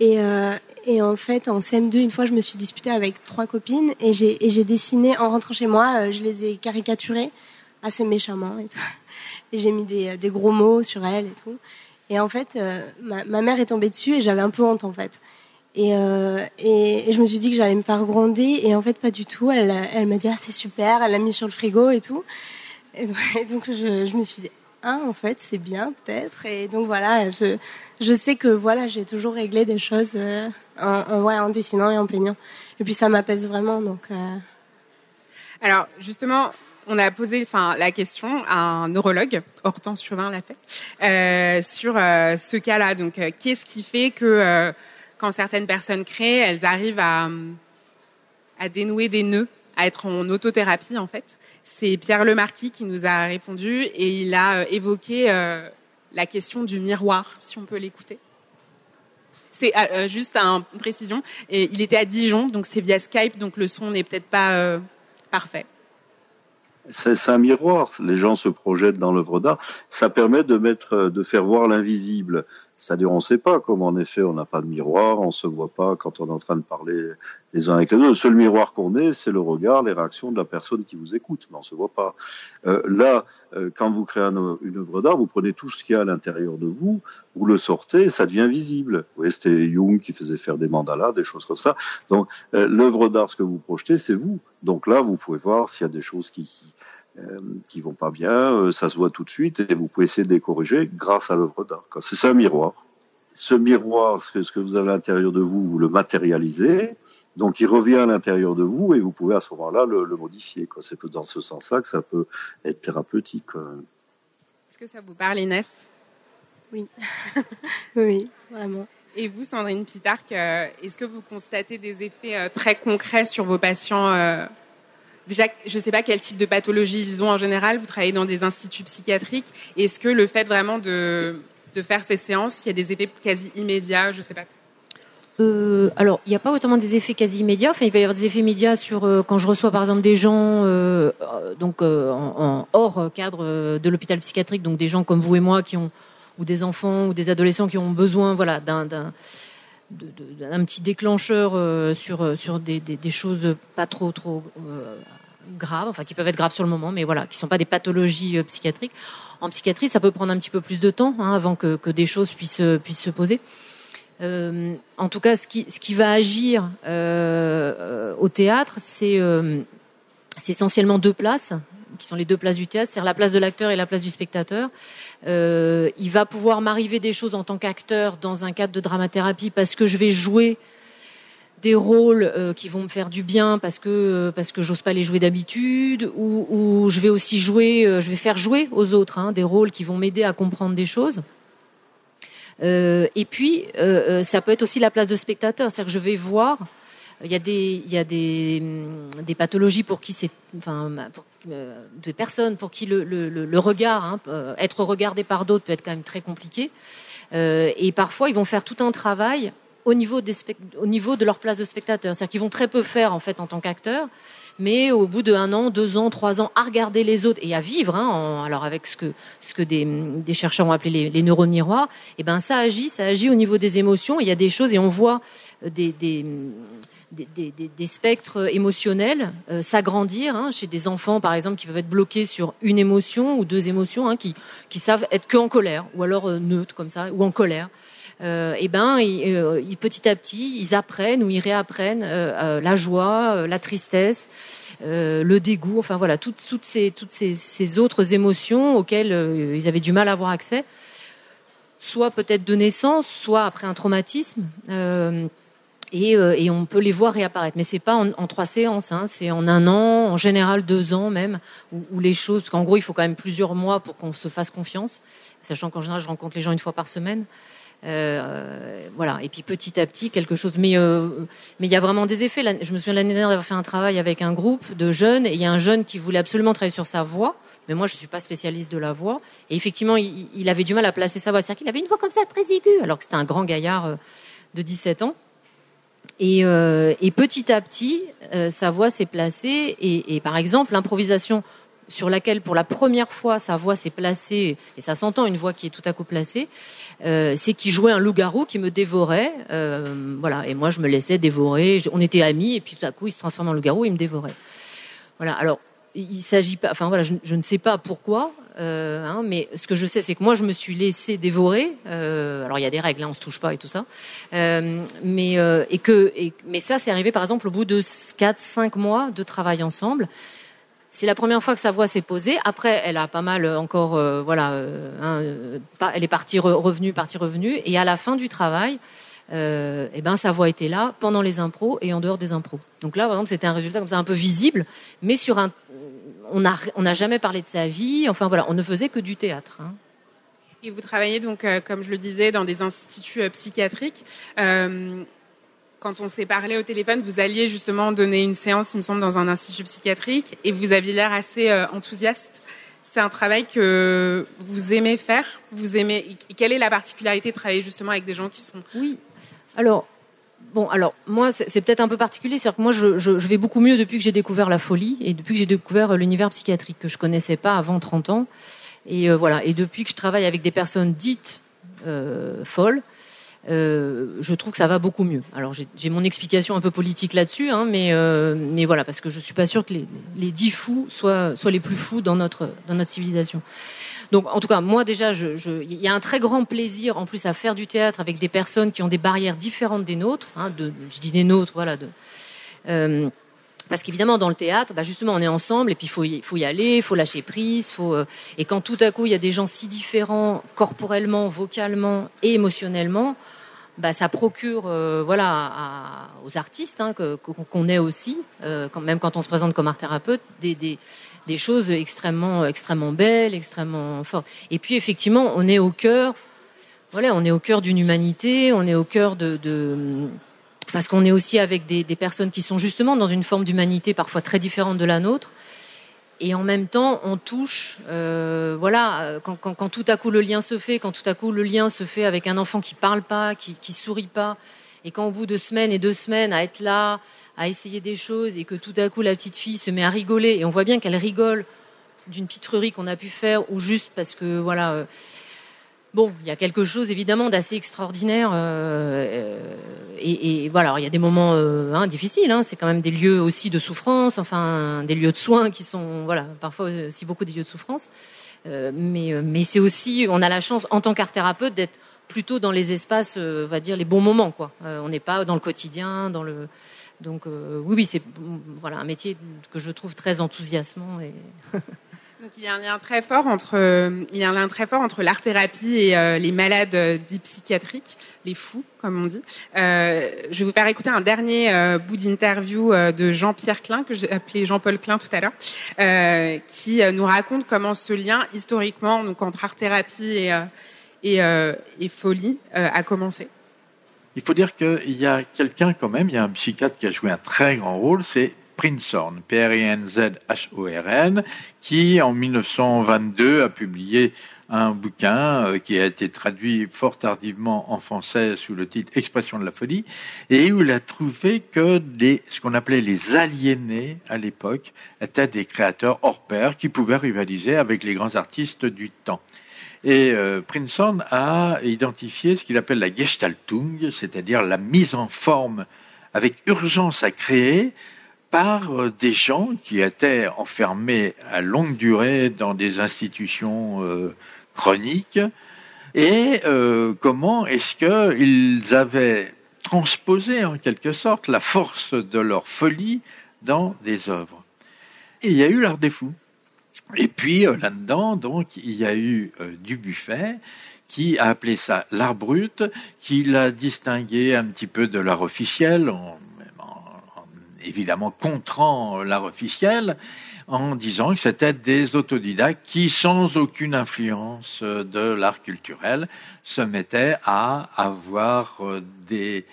S4: Et, euh, et en fait, en CM2, une fois, je me suis disputée avec trois copines et j'ai et j'ai dessiné en rentrant chez moi. je les ai caricaturées assez méchamment et tout. Et j'ai mis des, des gros mots sur elles et tout. Et en fait, euh, ma, ma, mère est tombée dessus et j'avais un peu honte en fait. Et, euh, et, je me suis dit que j'allais me faire gronder et en fait pas du tout. Elle, elle m'a dit ah c'est super, elle l'a mis sur le frigo et tout. Et donc, je, je, me suis dit ah en fait c'est bien peut-être. Et donc voilà, je, je sais que voilà j'ai toujours réglé des choses euh, en, en, ouais, en dessinant et en peignant. Et puis ça m'apaise vraiment donc. Euh...
S2: Alors justement, on a posé enfin la question à un neurologue, Hortense Chauvin l'a fait, euh, sur euh, ce cas-là. Donc, euh, qu'est-ce qui fait que euh, quand certaines personnes créent, elles arrivent à, à dénouer des nœuds, à être en autothérapie en fait? C'est Pierre Lemarquis qui nous a répondu et il a évoqué la question du miroir, si on peut l'écouter. C'est juste une précision. Et il était à Dijon, donc c'est via Skype, donc le son n'est peut-être pas parfait
S8: c'est un miroir. Les gens se projettent dans l'œuvre d'art. Ça permet de mettre, de faire voir l'invisible. C'est-à-dire, on ne sait pas, comme en effet, on n'a pas de miroir, on se voit pas quand on est en train de parler les uns avec les autres. Le seul miroir qu'on ait, c'est le regard, les réactions de la personne qui vous écoute, mais on se voit pas. Euh, là, euh, quand vous créez une œuvre d'art, vous prenez tout ce qu'il y a à l'intérieur de vous, vous le sortez, ça devient visible. Vous voyez, c'était Jung qui faisait faire des mandalas, des choses comme ça. Donc, euh, l'œuvre d'art, ce que vous projetez, c'est vous. Donc là, vous pouvez voir s'il y a des choses qui, qui qui vont pas bien, euh, ça se voit tout de suite et vous pouvez essayer de les corriger grâce à l'œuvre d'art. C'est ça un miroir. Ce miroir, ce que, ce que vous avez à l'intérieur de vous, vous le matérialisez, donc il revient à l'intérieur de vous et vous pouvez à ce moment-là le, le, modifier. C'est dans ce sens-là que ça peut être thérapeutique.
S2: Est-ce que ça vous parle, Inès?
S4: Oui, oui, vraiment.
S2: Et vous, Sandrine Pitarque, euh, est-ce que vous constatez des effets très concrets sur vos patients déjà, je ne sais pas quel type de pathologie ils ont en général. Vous travaillez dans des instituts psychiatriques. Est-ce que le fait vraiment de, de faire ces séances, il y a des effets quasi immédiats? Je ne sais pas.
S5: Euh, alors, il n'y a pas autant des effets quasi immédiats. Enfin, il va y avoir des effets immédiats sur euh, quand je reçois par exemple des gens euh, donc en, hors cadre de l'hôpital psychiatrique, donc des gens comme vous et moi qui ont ou des enfants ou des adolescents qui ont besoin, voilà, d'un d'un petit déclencheur sur sur des, des, des, choses pas trop trop graves, enfin qui peuvent être graves sur le moment, mais voilà, qui sont pas des pathologies euh, psychiatriques. En psychiatrie, ça peut prendre un petit peu plus de temps hein, avant que, que, des choses puissent euh, puissent se poser. Euh, en tout cas, ce qui ce qui va agir euh, au théâtre, c'est essentiellement deux places qui sont les deux places du théâtre, c'est-à-dire la place de l'acteur et la place du spectateur. Euh, il va pouvoir m'arriver des choses en tant qu'acteur dans un cadre de dramathérapie parce que je vais jouer des rôles euh, qui vont me faire du bien parce que euh, parce que j'ose pas les jouer d'habitude ou, je vais aussi jouer euh, je vais faire jouer aux autres hein, des rôles qui vont m'aider à comprendre des choses et puis ça peut être aussi la place de spectateur c'est-à-dire que je vais voir il y a des il y a des hum, des pathologies pour qui c'est enfin des personnes pour qui le, regard hein, être regardé par d'autres peut être quand même très compliqué et parfois ils vont faire tout un travail au niveau, de leur place de spectateur. C'est-à-dire qu'ils vont très peu faire en fait en tant qu'acteurs, mais au bout d'un an, deux ans, trois ans, à regarder les autres et à vivre, hein, alors avec ce que des, chercheurs ont appelé les, neurones miroirs, et eh ben ça agit, ça agit au niveau des émotions. Il y a des choses et on voit des des, des, des, spectres émotionnels euh, s'agrandir hein, chez des enfants par exemple qui peuvent être bloqués sur une émotion ou deux émotions hein, qui, qui savent être que en colère ou alors euh, neutres comme ça ou en colère. Euh, et ben euh, ils, petit à petit ils apprennent ou ils réapprennent la joie la tristesse le dégoût enfin voilà toutes, toutes ces toutes ces, ces autres émotions auxquelles ils avaient du mal à avoir accès soit peut-être de naissance soit après un traumatisme et, euh, et, on peut les voir réapparaître. Mais c'est pas en, trois séances, hein, c'est en un an, en général deux ans même, où, les choses. Qu'en gros, il faut quand même plusieurs mois pour qu'on se fasse confiance, sachant qu'en général, je rencontre les gens une fois par semaine. Euh, voilà. Et puis petit à petit, quelque chose. Mais euh, mais il y a vraiment des effets. Je me souviens l'année dernière d'avoir fait un travail avec un groupe de jeunes, et il y a un jeune qui voulait absolument travailler sur sa voix. Mais moi, je suis pas spécialiste de la voix. Et effectivement, il, il avait du mal à placer sa voix. C'est-à-dire qu'il avait une voix comme ça, très aiguë, alors que c'était un grand gaillard euh, de 17 ans. Et, euh, et, petit à petit, euh, sa voix s'est placée. Et, et, par exemple, l'improvisation sur laquelle, pour la première fois, sa voix s'est placée, et ça s'entend une voix qui est tout à coup placée, euh, c'est qu'il jouait un loup-garou qui me dévorait. Euh, voilà. Et moi, je me laissais dévorer. On était amis, et puis tout à coup, il se transforme en loup-garou il me dévorait. Voilà. Alors, il s'agit pas. Enfin voilà, je, ne sais pas pourquoi, euh, hein, mais ce que je sais, c'est que moi, je me suis laissé dévorer. Euh, alors il y a des règles, hein, on se touche pas et tout ça. Euh, mais euh, et que, et, mais ça, c'est arrivé par exemple au bout de 4-5 mois de travail ensemble. C'est la première fois que sa voix s'est posée. Après, elle a pas mal encore, euh, voilà, euh, hein, elle est partie re, revenue, partie revenue, et à la fin du travail. Euh, et ben sa voix était là pendant les impros et en dehors des impros. Donc là, par exemple, c'était un résultat comme ça un peu visible, mais sur un, on n'a on a jamais parlé de sa vie. Enfin voilà, on ne faisait que du théâtre. Hein.
S2: Et vous travaillez donc, euh, comme je le disais, dans des instituts euh, psychiatriques. Euh, quand on s'est parlé au téléphone, vous alliez justement donner une séance, il me semble, dans un institut psychiatrique, et vous aviez l'air assez enthousiaste. C'est un travail que vous aimez faire. Vous aimez. Et quelle est la particularité de travailler justement avec des gens qui sont
S5: Oui. Alors, Bon, alors moi, c'est peut-être un peu particulier, c'est-à-dire que moi, je, je, je, vais beaucoup mieux depuis que j'ai découvert la folie et depuis que j'ai découvert l'univers psychiatrique que je connaissais pas avant 30 ans. Et euh, voilà, et depuis que je travaille avec des personnes dites euh, folles, euh, je trouve que ça va beaucoup mieux. Alors j'ai mon explication un peu politique là-dessus, hein, mais euh, mais voilà, parce que je suis pas sûre que les, les dix fous soient soient les plus fous dans notre dans notre civilisation. Donc, en tout cas, moi déjà, je, je, il y a un très grand plaisir, en plus, à faire du théâtre avec des personnes qui ont des barrières différentes des nôtres. Hein, de, je dis des nôtres, voilà. De, euh, parce qu'évidemment, dans le théâtre, bah justement, on est ensemble et puis il faut, y, aller, il faut lâcher prise, faut. Euh, et quand tout à coup, il y a des gens si différents, corporellement, vocalement et émotionnellement, bah, ça procure, euh, voilà, aux artistes hein, qu'on est aussi, euh, quand, même quand on se présente comme art thérapeute, des, des, des choses extrêmement, extrêmement belles, extrêmement fortes. Et puis effectivement, on est au cœur, voilà, on est au cœur d'une humanité, on est au cœur de, parce qu'on est aussi avec des, personnes qui sont justement dans une forme d'humanité parfois très différente de la nôtre. Et en même temps, on touche, euh, voilà, quand, quand, tout à coup le lien se fait, quand tout à coup le lien se fait avec un enfant qui parle pas, qui, qui sourit pas, et au bout de semaines et deux semaines à être là, à essayer des choses, et que tout à coup la petite fille se met à rigoler, et on voit bien qu'elle rigole d'une pitrerie qu'on a pu faire, ou juste parce que voilà. Euh, bon, il y a quelque chose évidemment d'assez extraordinaire, euh, et, et, voilà. Il y a des moments euh, hein, difficiles. Hein, c'est quand même des lieux aussi de souffrance, enfin des lieux de soins qui sont voilà parfois aussi beaucoup des lieux de souffrance. Euh, mais mais c'est aussi, on a la chance en tant qu'art thérapeute d'être plutôt dans les espaces, euh, on va dire les bons moments, quoi. Euh, on n'est pas dans le quotidien, dans le. Donc euh, oui, oui, c'est voilà un métier que je trouve très enthousiasmant et.
S2: Donc il y a un lien très fort entre il y a un lien très fort entre l'art thérapie et euh, les malades euh, dits psychiatriques, les fous comme on dit. Euh, je vais vous faire écouter un dernier euh, bout d'interview de Jean-Pierre Klein que j'ai appelé Jean-Paul Klein tout à l'heure, qui nous raconte comment ce lien historiquement donc entre art thérapie et et, euh, et folie euh, a commencé
S7: Il faut dire qu'il y a quelqu'un quand même, il y a un psychiatre qui a joué un très grand rôle, c'est Prinzhorn, P-R-I-N-Z-H-O-R-N, qui en 1922 a publié un bouquin euh, qui a été traduit fort tardivement en français sous le titre Expression de la folie, et où il a trouvé que des, ce qu'on appelait les aliénés à l'époque étaient des créateurs hors pair qui pouvaient rivaliser avec les grands artistes du temps. Et euh, a identifié ce qu'il appelle la Gestaltung, c'est-à-dire la mise en forme avec urgence à créer par euh, des gens qui étaient enfermés à longue durée dans des institutions euh, chroniques et euh, comment est-ce qu'ils avaient transposé en quelque sorte la force de leur folie dans des œuvres. Et il y a eu l'art des fous. Et puis euh, là-dedans, donc, il y a eu euh, du buffet qui a appelé ça l'art brut, qui l'a distingué un petit peu de l'art officiel, en, évidemment contrant l'art officiel, en disant que c'était des autodidactes qui, sans aucune influence euh, de l'art culturel, se mettaient à avoir des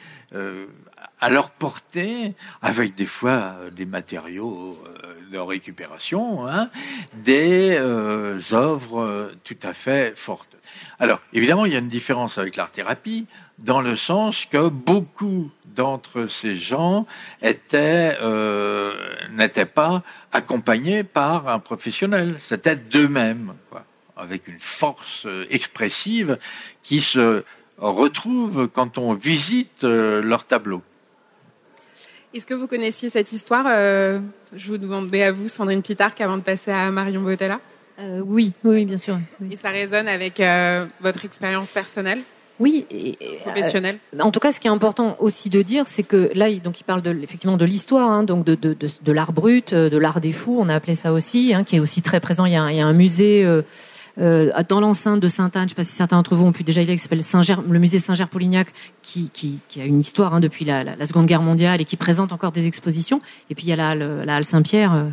S7: à leur portée, avec des fois des matériaux de récupération, hein, des euh, œuvres euh, tout à fait fortes. Alors, évidemment, il y a une différence avec l'art-thérapie, dans le sens que beaucoup d'entre ces gens étaient euh, n'étaient pas accompagnés par un professionnel, c'était d'eux-mêmes, avec une force expressive qui se retrouve quand on visite leur tableau.
S2: Est-ce que vous connaissiez cette histoire euh, Je vous demandais à vous, Sandrine Pitarque, avant de passer à Marion Botella?
S5: Euh, oui, oui, bien sûr.
S2: Et ça résonne avec euh, votre expérience personnelle?
S5: Oui,
S2: et, professionnelle?
S5: en tout cas, ce qui est important aussi de dire, c'est que là, donc, il parle de, effectivement de l'histoire, hein, donc de, de, de, l'art brut, de l'art des fous, on a appelé ça aussi, hein, qui est aussi très présent. Il y a, il y a un musée euh, dans l'enceinte de Sainte-Anne, je ne sais pas si certains d'entre vous ont pu déjà y aller, qui s'appelle le musée Saint-Ger-Polignac, qui, qui, qui, a une histoire hein, depuis la, la, Seconde Guerre mondiale et qui présente encore des expositions. Et puis il y a la, la Halle Saint-Pierre. Euh,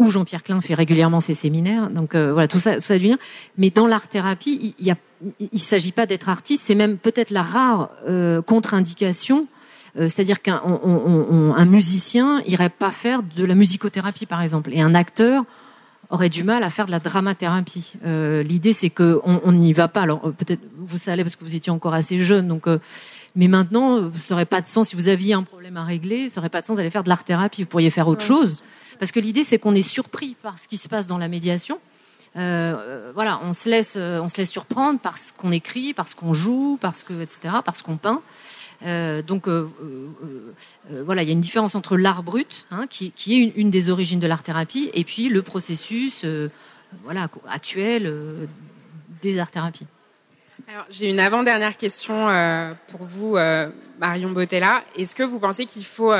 S5: où Jean-Pierre Klein fait régulièrement ses séminaires. Donc euh, voilà, tout ça, tout ça du lien. Mais dans l'art-thérapie, il, il, il s'agit pas d'être artiste, c'est même peut-être la rare euh, contre-indication. Euh, c'est-à-dire qu'un un musicien irait pas faire de la musicothérapie, par exemple, et un acteur aurait du mal à faire de la dramathérapie. Euh, L'idée, c'est que on n'y va pas. Alors euh, peut-être vous savez parce que vous étiez encore assez jeune, donc. Euh, mais maintenant, ça n'aurait pas de sens si vous aviez un problème à régler, ça n'aurait pas de sens d'aller faire de l'art thérapie. Vous pourriez faire autre chose, parce que l'idée, c'est qu'on est surpris par ce qui se passe dans la médiation. Euh, voilà, on se laisse, on se laisse surprendre par ce qu'on écrit, par ce qu'on joue, parce que etc., parce qu'on peint. Euh, donc euh, euh, voilà, il y a une différence entre l'art brut, hein, qui, est une, des origines de l'art thérapie, et puis le processus voilà actuel des art thérapies.
S2: Alors, j'ai une avant-dernière question pour vous, Marion Botella. Est-ce que vous pensez qu'il faut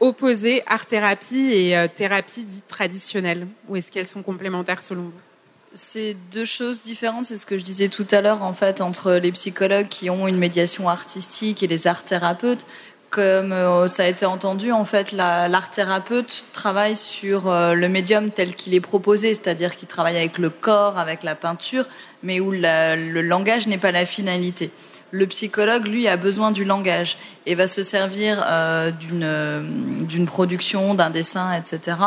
S2: opposer art-thérapie et thérapie dite traditionnelle? Ou est-ce qu'elles sont complémentaires selon vous?
S6: C'est deux choses différentes, c'est ce que je disais tout à l'heure en fait entre les psychologues qui ont une médiation artistique et les art thérapeutes. Comme euh, ça a été entendu, en fait, l'art thérapeute travaille sur euh, le médium tel qu'il est proposé, c'est-à-dire qu'il travaille avec le corps, avec la peinture, mais où le langage n'est pas la finalité. Le psychologue, lui, a besoin du langage et va se servir euh, d'une production, d'un dessin, etc.,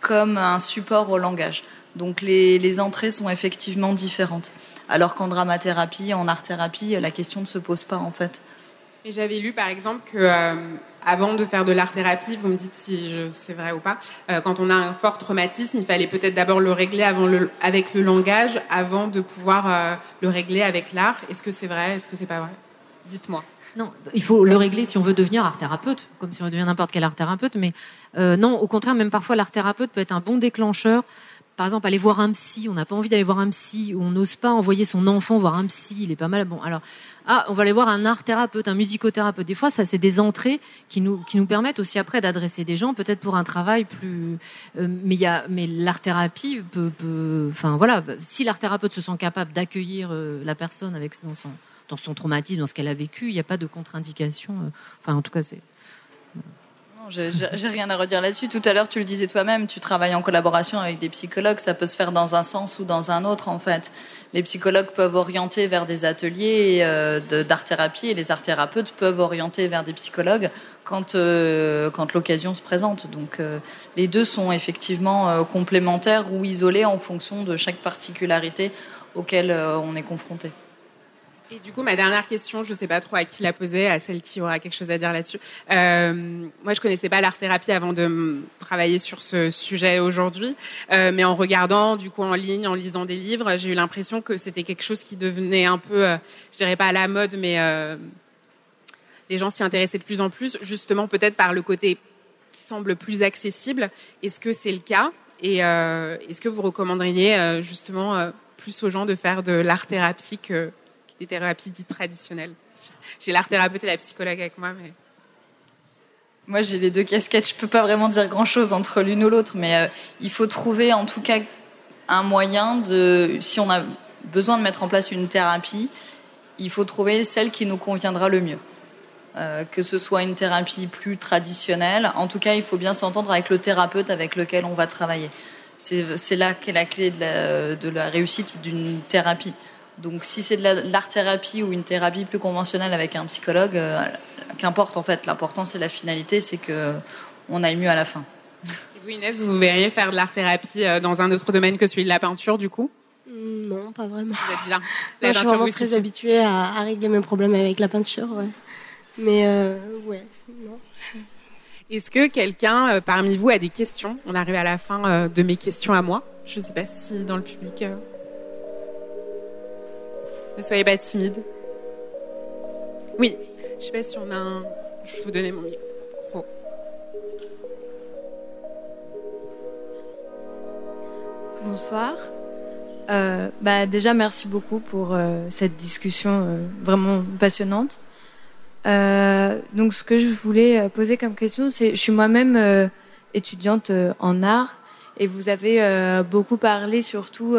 S6: comme un support au langage. Donc les, entrées sont effectivement différentes. Alors qu'en dramathérapie, en art-thérapie, la question ne se pose pas en fait.
S2: Et j'avais lu par exemple que euh, avant de faire de l'art-thérapie, vous me dites si c'est vrai ou pas, euh, quand on a un fort traumatisme, il fallait peut-être d'abord le régler avant avec le langage avant de pouvoir euh, le régler avec l'art. Est-ce que c'est vrai? Est-ce que c'est pas vrai? Dites-moi.
S5: Non, il faut le régler si on veut devenir art thérapeute, comme si on veut devenir n'importe quel art thérapeute. Mais non, au contraire, même parfois l'art thérapeute peut être un bon déclencheur par exemple, aller voir un psy, on n'a pas envie d'aller voir un psy, ou on n'ose pas envoyer son enfant voir un psy, il est pas mal. Bon, alors, ah, on va aller voir un art thérapeute, un musicothérapeute. Des fois, ça, c'est des entrées qui nous qui nous permettent aussi après d'adresser des gens, peut-être pour un travail plus. Euh, mais il mais l'art thérapie peut, peut, enfin voilà, si l'art thérapeute se sent capable d'accueillir euh, la personne avec dans son dans son traumatisme, dans ce qu'elle a vécu, il n'y a pas de contre-indication. Euh, enfin, en tout cas, c'est
S6: J'ai rien à redire là-dessus. Tout à l'heure, tu le disais toi-même, tu travailles en collaboration avec des psychologues. Ça peut se faire dans un sens ou dans un autre, en fait. Les psychologues peuvent orienter vers des ateliers euh, d'art-thérapie et les art-thérapeutes peuvent orienter vers des psychologues quand, euh, quand l'occasion se présente. Donc, euh, les deux sont effectivement euh, complémentaires ou isolés en fonction de chaque particularité auquel euh, on est confronté.
S2: Et du coup, ma dernière question, je ne sais pas trop à qui la poser, à celle qui aura quelque chose à dire là-dessus. Euh, moi, je connaissais pas l'art-thérapie avant de travailler sur ce sujet aujourd'hui, euh, mais en regardant du coup en ligne, en lisant des livres, j'ai eu l'impression que c'était quelque chose qui devenait un peu, euh, je dirais pas à la mode, mais euh, les gens s'y intéressaient de plus en plus, justement peut-être par le côté qui semble plus accessible. Est-ce que c'est le cas? Et euh, est-ce que vous recommanderiez justement plus aux gens de faire de l'art-thérapie que des thérapies dites traditionnelles. J'ai l'art thérapeute et la psychologue avec moi, mais
S6: moi j'ai les deux casquettes. Je peux pas vraiment dire grand chose entre l'une ou l'autre, mais euh, il faut trouver en tout cas un moyen de, si on a besoin de mettre en place une thérapie, il faut trouver celle qui nous conviendra le mieux. Euh, que ce soit une thérapie plus traditionnelle, en tout cas il faut bien s'entendre avec le thérapeute avec lequel on va travailler. C'est là qu'est la clé de la, de la réussite d'une thérapie. Donc si c'est de l'art-thérapie ou une thérapie plus conventionnelle avec un psychologue, euh, qu'importe en fait. L'important c'est la finalité, c'est que on aille mieux à la fin.
S2: Et vous Inès, vous verriez faire de l'art-thérapie euh, dans un autre domaine que celui de la peinture du coup?
S4: Non, pas vraiment.
S2: Vous êtes bien.
S4: La Moi, je suis vraiment très habituée à, à, régler mes problèmes avec la peinture. Ouais. Mais euh, ouais, non.
S2: Est-ce que quelqu'un euh, parmi vous a des questions? On arrive à la fin euh, de mes questions à moi. Je ne sais pas si dans le public. Ne soyez pas timide. Oui, je sais pas si on a un. Je vais vous donner mon micro.
S9: Bonsoir. Euh, bah déjà, merci beaucoup pour euh, cette discussion euh, vraiment passionnante. Donc, ce que je voulais poser comme question, c'est, je suis moi-même étudiante en art, et vous avez beaucoup parlé surtout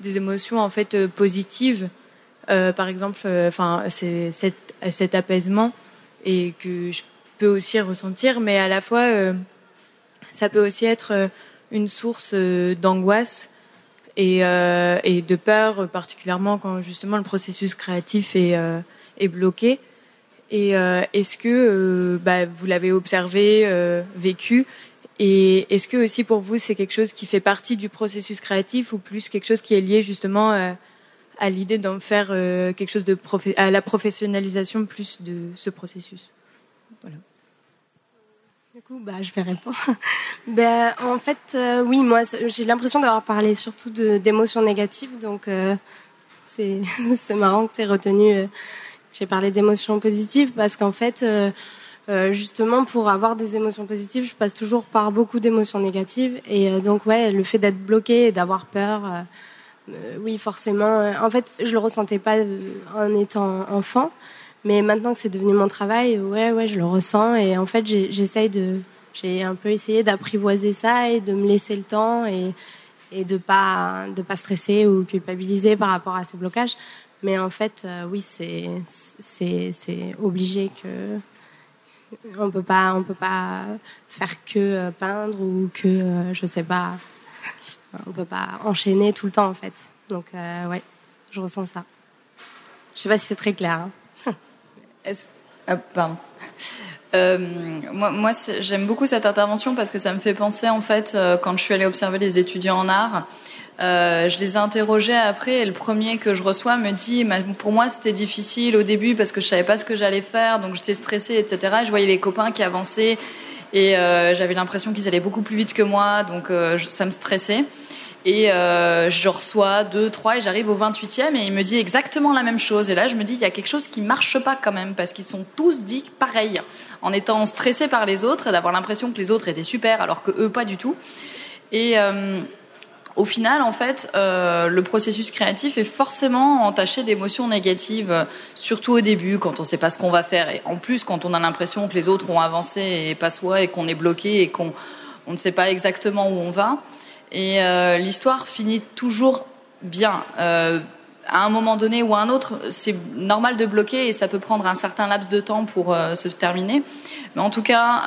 S9: des émotions en fait positives euh, par exemple, enfin, c'est cet, cet, apaisement et que je peux aussi ressentir, mais à la fois, euh, ça peut aussi être une source d'angoisse et, et, de peur, particulièrement quand justement le processus créatif est, est bloqué. Et est-ce que bah, vous l'avez observé, vécu et est-ce que aussi pour vous c'est quelque chose qui fait partie du processus créatif ou plus quelque chose qui est lié justement à l'idée d'en faire euh, quelque chose de à la professionnalisation plus de ce processus. Voilà.
S4: Du coup, bah, je vais répondre. ben, en fait, euh, oui, moi, j'ai l'impression d'avoir parlé surtout d'émotions négatives, donc euh, c'est marrant que tu aies retenu. Euh, j'ai parlé d'émotions positives parce qu'en fait, euh, justement, pour avoir des émotions positives, je passe toujours par beaucoup d'émotions négatives, et donc ouais, le fait d'être bloqué et d'avoir peur euh, oui, forcément. En fait, je le ressentais pas euh, en étant enfant, mais maintenant que c'est devenu mon travail, ouais, ouais, je le ressens. Et en fait, j'essaye de, j'ai un peu essayé d'apprivoiser ça et de me laisser le temps et de pas de pas stresser ou culpabiliser par rapport à ces blocages. Mais en fait, euh, oui, c'est c'est c'est obligé que on peut pas on peut pas faire que peindre ou que je sais pas on peut pas enchaîner tout le temps en fait. Donc euh, ouais, je ressens ça. Je sais pas si c'est très clair. Hein.
S6: Ah, pardon. Euh, moi, j'aime beaucoup cette intervention parce que ça me fait penser en fait euh, quand je suis allée observer les étudiants en art. Euh, je les ai interrogés après et le premier que je reçois me dit pour moi c'était difficile au début parce que je savais pas ce que j'allais faire donc j'étais stressée etc et je voyais les copains qui avançaient et j'avais l'impression qu'ils allaient beaucoup plus vite que moi donc ça me stressait et euh, je reçois deux, trois, et j'arrive au 28e, et il me dit exactement la même chose. Et là, je me dis, il y a quelque chose qui marche pas quand même, parce qu'ils sont tous dit pareil, en étant stressés par les autres, d'avoir l'impression que les autres étaient super, alors que eux, pas du tout. Et euh, au final, en fait, euh, le processus créatif est forcément entaché d'émotions négatives, surtout au début, quand on sait pas ce qu'on va faire. Et en plus, quand on a l'impression que les autres ont avancé et pas soi, et qu'on est bloqué, et qu'on on ne sait pas exactement où on va. Et euh, l'histoire finit toujours bien. Euh, à un moment donné ou à un autre, c'est normal de bloquer et ça peut prendre un certain laps de temps pour euh, se terminer. Mais en tout cas,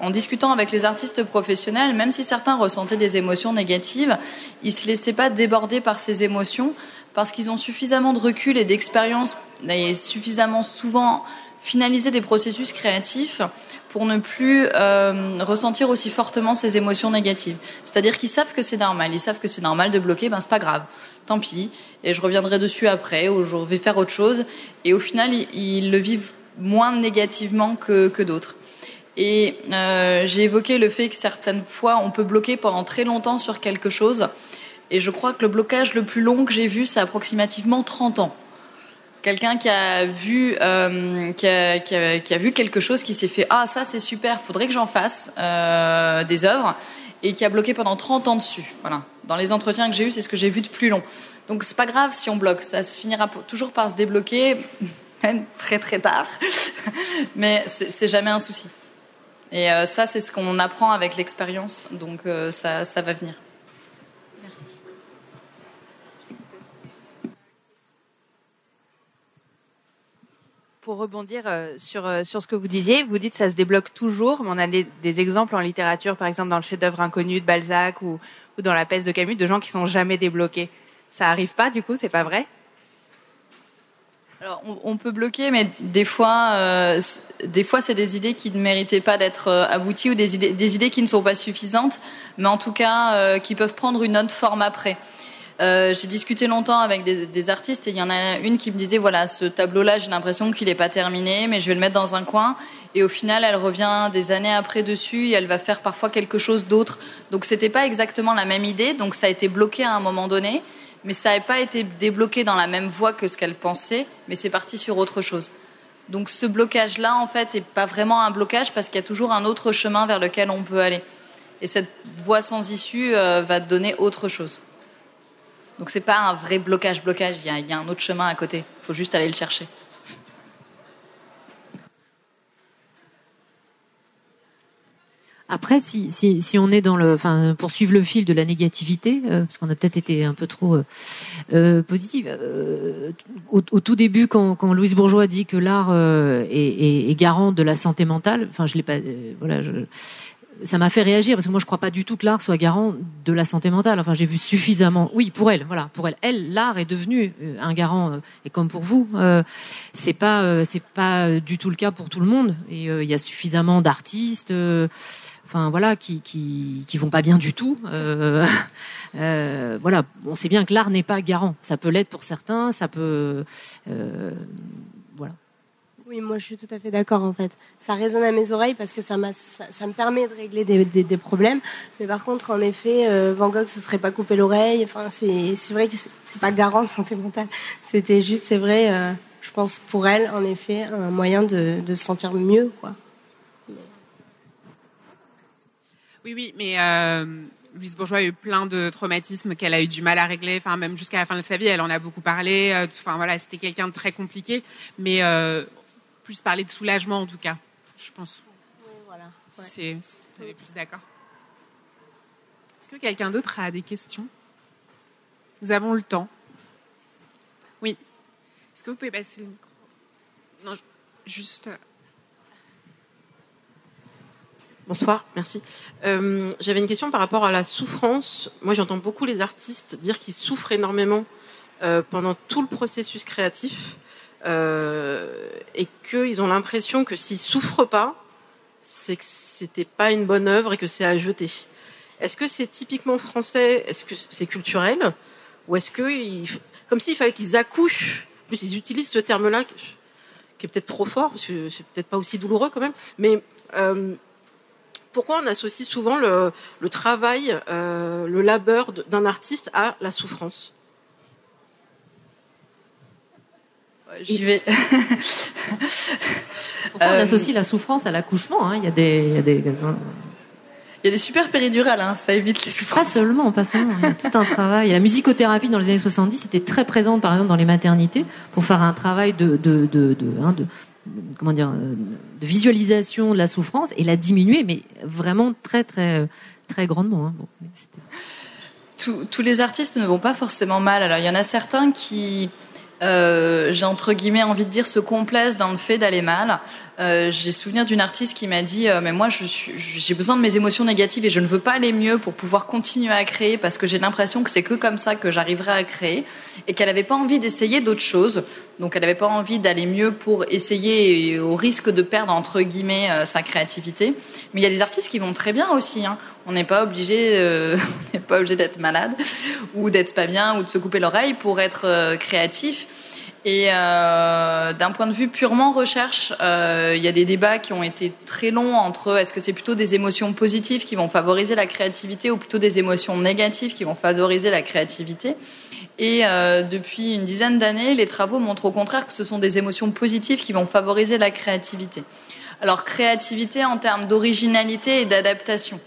S6: en discutant avec les artistes professionnels, même si certains ressentaient des émotions négatives, ils se laissaient pas déborder par ces émotions parce qu'ils ont suffisamment de recul et d'expérience et suffisamment souvent finalisé des processus créatifs pour ne plus euh, ressentir aussi fortement ces émotions négatives. C'est-à-dire qu'ils savent que c'est normal, ils savent que c'est normal de bloquer, ben c'est pas grave, tant pis, et je reviendrai dessus après, ou je vais faire autre chose. Et au final, ils, le vivent moins négativement que, que d'autres. Et euh, j'ai évoqué le fait que certaines fois, on peut bloquer pendant très longtemps sur quelque chose. Et je crois que le blocage le plus long que j'ai vu, c'est approximativement 30 ans quelqu'un qui a vu euh, qui, a, vu quelque chose qui s'est fait ah ça c'est super faudrait que j'en fasse euh, des œuvres et qui a bloqué pendant 30 ans dessus. Voilà. Dans les entretiens que j'ai eu c'est ce que j'ai vu de plus long. Donc c'est pas grave si on bloque. Ça se finira toujours par se débloquer même très très tard. Mais c'est jamais un souci. Et euh, ça c'est ce qu'on apprend avec l'expérience. Donc ça va venir
S10: pour rebondir euh, sur, euh, sur ce que vous disiez, vous dites que ça se débloque toujours, mais on a des, exemples en littérature, par exemple dans le chef-d'œuvre inconnu de Balzac ou, dans la peste de Camus, de gens qui sont jamais débloqués. Ça arrive pas, du coup, c'est pas vrai?
S6: Alors, on, peut bloquer, mais des fois, euh, des fois, c'est des idées qui ne méritaient pas d'être abouties ou des idées, des idées qui ne sont pas suffisantes, mais en tout cas, qui peuvent prendre une autre forme après. Euh, j'ai discuté longtemps avec des, des, artistes et il y en a une qui me disait voilà ce tableau-là j'ai l'impression qu'il n'est pas terminé mais je vais le mettre dans un coin. Et au final elle revient des années après dessus et elle va faire parfois quelque chose d'autre. Donc c'était pas exactement la même idée. Donc ça a été bloqué à un moment donné mais ça n'a pas été débloqué dans la même voie que ce qu'elle pensait mais c'est parti sur autre chose. Donc ce blocage là en fait est pas vraiment un blocage parce qu'il y a toujours un autre chemin vers lequel on peut aller. Et cette voie sans issue euh, va donner autre chose donc c'est pas un vrai blocage blocage, il y, a, un autre chemin à côté. Il faut juste aller le chercher.
S5: Après, si, si, on est dans le, enfin, pour suivre le fil de la négativité, euh, parce qu'on a peut-être été un peu trop euh, euh positive. Euh, au, tout début, quand, quand Louise Bourgeois dit que l'art est, est, est, garant de la santé mentale, enfin, je l'ai pas, voilà, je, ça m'a fait réagir parce que moi je crois pas du tout que l'art soit garant de la santé mentale. Enfin, j'ai vu suffisamment. Oui, pour elle, voilà, pour elle, elle, l'art est devenu euh, un garant. Euh, et comme pour vous, euh, c'est pas, c'est pas du tout le cas pour tout le monde. Et il y a suffisamment d'artistes. Enfin voilà, qui, qui qui vont pas bien du tout. voilà, on sait bien que l'art n'est pas garant. Ça peut l'être pour certains, ça peut.
S4: Oui, moi je suis tout à fait d'accord en fait. Ça résonne à mes oreilles parce que ça, me permet de régler des, problèmes. Mais par contre, en effet, euh, Van Gogh se serait pas coupé l'oreille. Enfin, c'est vrai que c'est pas garant de santé mentale. C'était juste, c'est vrai, euh, je pense pour elle, en effet, un moyen de, de se sentir mieux, quoi.
S2: Oui, oui, mais euh, Louise Bourgeois a eu plein de traumatismes qu'elle a eu du mal à régler. Enfin, même jusqu'à la fin de sa vie, elle en a beaucoup parlé. Euh, enfin, voilà, c'était quelqu'un de très compliqué. Mais euh, plus parler de soulagement en tout cas, je pense. Oui, voilà. C'est, plus d'accord. Est-ce que quelqu'un d'autre a des questions? Nous avons le temps. Oui. Est-ce que vous pouvez passer le micro? Non, juste. Euh.
S11: Bonsoir, merci. Euh, j'avais une question par rapport à la souffrance. Moi, j'entends beaucoup les artistes dire qu'ils souffrent énormément euh, pendant tout le processus créatif euh, et qu'ils ont l'impression que s'ils souffrent pas, c'est que c'était pas une bonne œuvre et que c'est à jeter. Est-ce que c'est typiquement français? Est-ce que c'est culturel? Ou est-ce que, comme s'il fallait qu'ils accouchent? En plus, ils utilisent ce terme-là qui est peut-être trop fort, parce que c'est peut-être pas aussi douloureux quand même. Mais euh, pourquoi on associe souvent le, le travail, euh, le labeur d'un artiste à la souffrance?
S6: J'y vais.
S5: Pourquoi on associe la souffrance à l'accouchement hein? Il y a des, il y a des, il
S6: y a des super péridurales, hein, ça évite les souffrances.
S5: Pas seulement, pas seulement. Il y a tout un travail. La musicothérapie dans les années 70 était très présente, par exemple, dans les maternités, pour faire un travail de, de, de, de, hein, de comment dire, euh, de visualisation de la souffrance et la diminuer, mais vraiment très, très, très grandement. Hein. Bon,
S6: tous les artistes ne vont pas forcément mal. Alors il y en a certains qui, euh, j'ai entre guillemets envie de dire, se complaisent dans le fait d'aller mal. Euh, j'ai souvenir d'une artiste qui m'a dit euh, mais moi je suis j'ai besoin de mes émotions négatives et je ne veux pas aller mieux pour pouvoir continuer à créer parce que j'ai l'impression que c'est que comme ça que j'arriverai à créer et qu'elle n'avait pas envie d'essayer d'autres choses donc elle n'avait pas envie d'aller mieux pour essayer au risque de perdre entre guillemets euh, sa créativité mais il y a des artistes qui vont très bien aussi hein. on n'est pas obligé euh, n'est pas obligé d'être malade ou d'être pas bien ou de se couper l'oreille pour être créatif et euh, d'un point de vue purement recherche, euh, il y a des débats qui ont été très longs entre est-ce que c'est plutôt des émotions positives qui vont favoriser la créativité ou plutôt des émotions négatives qui vont favoriser la créativité? Et euh, depuis une dizaine d'années, les travaux montrent au contraire que ce sont des émotions positives qui vont favoriser la créativité. Alors créativité en termes d'originalité et d'adaptation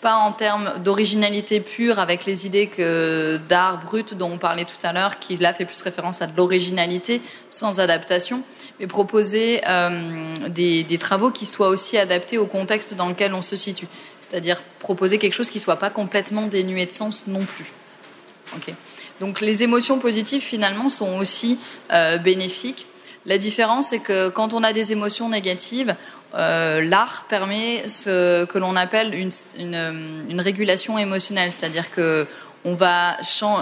S6: pas en termes d'originalité pure avec les idées que d'art brut dont on parlait tout à l'heure, qui là fait plus référence à de l'originalité sans adaptation, mais proposer euh, des, des, travaux qui soient aussi adaptés au contexte dans lequel on se situe, c'est-à-dire proposer quelque chose qui soit pas complètement dénué de sens non plus. Okay. Donc les émotions positives finalement sont aussi euh, bénéfiques. La différence, c'est que quand on a des émotions négatives, euh, l'art permet ce que l'on appelle une, une, une, régulation émotionnelle, c'est-à-dire que on va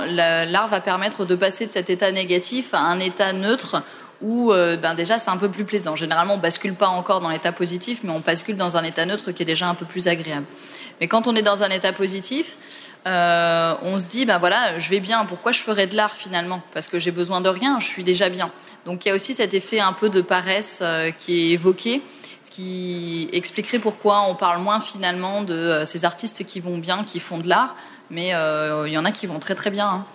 S6: l'art va permettre de passer de cet état négatif à un état neutre où euh, ben déjà c'est un peu plus plaisant. Généralement on bascule pas encore dans l'état positif, mais on bascule dans un état neutre qui est déjà un peu plus agréable. Mais quand on est dans un état positif, euh, on se dit ben voilà je vais bien. Pourquoi je ferais de l'art finalement? Parce que j'ai besoin de rien, je suis déjà bien. Donc il y a aussi cet effet un peu de paresse euh, qui est évoqué qui expliquerait pourquoi on parle moins finalement de euh, ces artistes qui vont bien, qui font de l'art, mais euh, il y en a qui vont très très bien. Hein.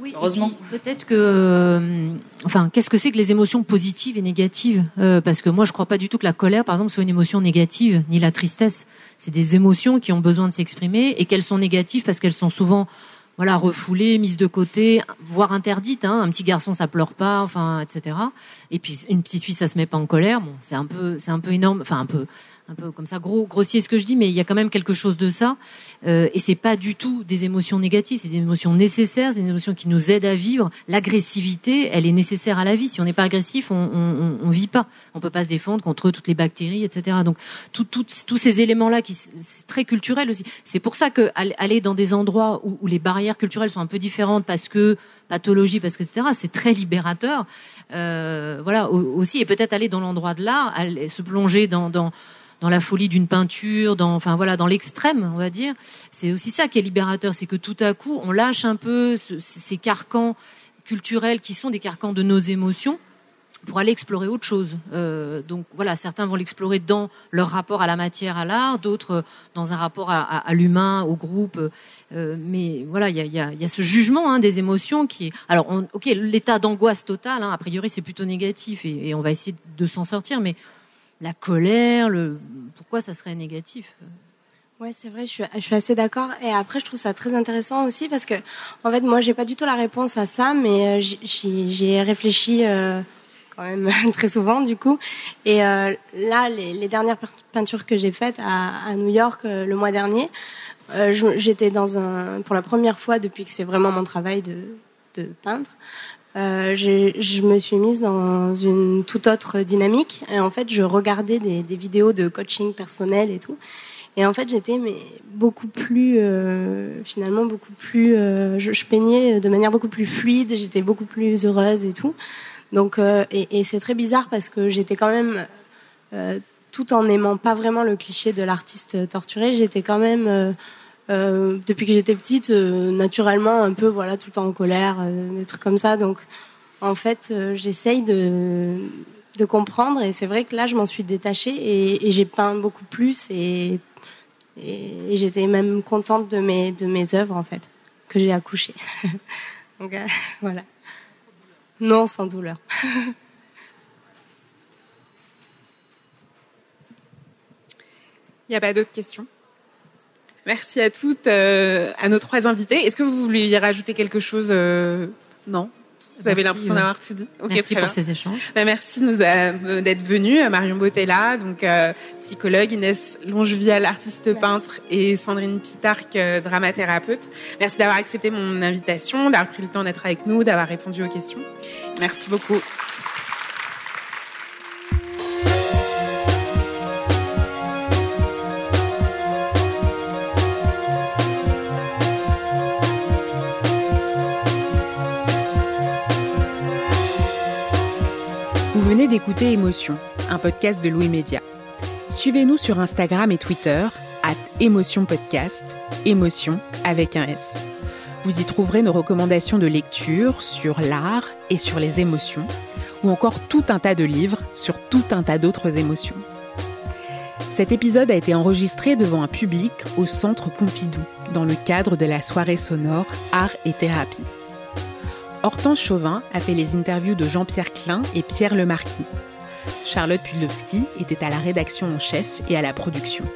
S5: Oui, heureusement. Peut-être que, euh, enfin, qu'est-ce que c'est que les émotions positives et négatives Parce que moi, je crois pas du tout que la colère, par exemple, soit une émotion négative, ni la tristesse. C'est des émotions qui ont besoin de s'exprimer et qu'elles sont négatives parce qu'elles sont souvent voilà, refoulée, mise de côté, voire interdite. Hein. Un petit garçon, ça pleure pas, enfin, etc. Et puis une petite fille, ça se met pas en colère. Bon, c'est un peu, c'est un peu énorme, enfin un peu, un peu comme ça, gros, grossier ce que je dis, mais il y a quand même quelque chose de ça. Euh, et c'est pas du tout des émotions négatives, c'est des émotions nécessaires, c'est des émotions qui nous aident à vivre. L'agressivité, elle est nécessaire à la vie. Si on n'est pas agressif, on, on, on, vit pas. On peut pas se défendre contre toutes les bactéries, etc. Donc tout, tout, tous ces éléments-là, qui c'est très culturel aussi. C'est pour ça que aller dans des endroits où, où les barrières culturelles sont un peu différentes, parce que pathologie, parce que etc. C'est très libérateur. Euh, voilà aussi, et peut-être aller dans l'endroit de l'art, se plonger dans, dans dans la folie d'une peinture, dans, enfin voilà, dans l'extrême, on va dire. C'est aussi ça qui est libérateur, c'est que tout à coup, on lâche un peu ces carcans culturels qui sont des carcans de nos émotions pour aller explorer autre chose. Euh, donc voilà, certains vont l'explorer dans leur rapport à la matière, à l'art, d'autres dans un rapport à, à, l'humain, au groupe. Euh, mais voilà, il y a, y, a, y a, ce jugement hein, des émotions qui est. Alors, on, ok, l'état d'angoisse totale, hein, a priori, c'est plutôt négatif et, et on va essayer de s'en sortir, mais la colère, le pourquoi ça serait négatif?
S4: Ouais, c'est vrai, je suis, je suis assez d'accord. Et après, je trouve ça très intéressant aussi parce que, en fait, moi, j'ai pas du tout la réponse à ça, mais euh, j'y ai réfléchi euh, quand même très souvent, du coup. Et euh, là, les, les, dernières peintures que j'ai faites à, à, New York euh, le mois dernier, euh, j'étais dans un, pour la première fois depuis que c'est vraiment mon travail de, de peintre, euh, je me suis mise dans une toute autre dynamique. Et en fait, je regardais des, des vidéos de coaching personnel et tout. Et en fait, j'étais mais beaucoup plus, euh, finalement, beaucoup plus. Euh, je, je, peignais de manière beaucoup plus fluide. J'étais beaucoup plus heureuse et tout. Donc, euh, et, c'est très bizarre parce que j'étais quand même, euh, tout en n'aimant pas vraiment le cliché de l'artiste torturé, j'étais quand même euh, depuis que j'étais petite, euh, naturellement, un peu, voilà, tout le temps en colère, euh, des trucs comme ça. Donc, en fait, euh, j'essaye de, comprendre. Et c'est vrai que là, je m'en suis détachée et, j'ai peint beaucoup plus. Et j'étais même contente de mes, de mes œuvres, en fait, que j'ai accouchées. Donc, voilà. Non, sans douleur.
S2: Il n'y a pas d'autres questions? Merci à toutes, euh, à nos trois invités. Est-ce que vous vouliez rajouter quelque chose euh... Non?
S1: Vous avez l'impression d'avoir tout dit?
S5: merci pour ces échanges.
S1: Bah, merci nous d'être venus, Marion Botella, donc euh, psychologue, Inès Longevial, artiste peintre, et Sandrine Pitarque, euh, dramathérapeute. Merci d'avoir accepté mon invitation, d'avoir pris le temps d'être avec nous, d'avoir répondu aux questions. Merci beaucoup. D'écouter Émotion, un podcast de Louis Média. Suivez-nous sur Instagram et Twitter, at Émotion Podcast, Émotion avec un S. Vous y trouverez nos recommandations de lecture sur l'art et sur les émotions, ou encore tout un tas de livres sur tout un tas d'autres émotions. Cet épisode a été enregistré devant un public au Centre Pompidou, dans le cadre de la soirée sonore Art et Thérapie. Hortense Chauvin a fait les interviews de Jean-Pierre Klein et Pierre Lemarquis. Charlotte Pudlowski était à la rédaction en chef et à la production.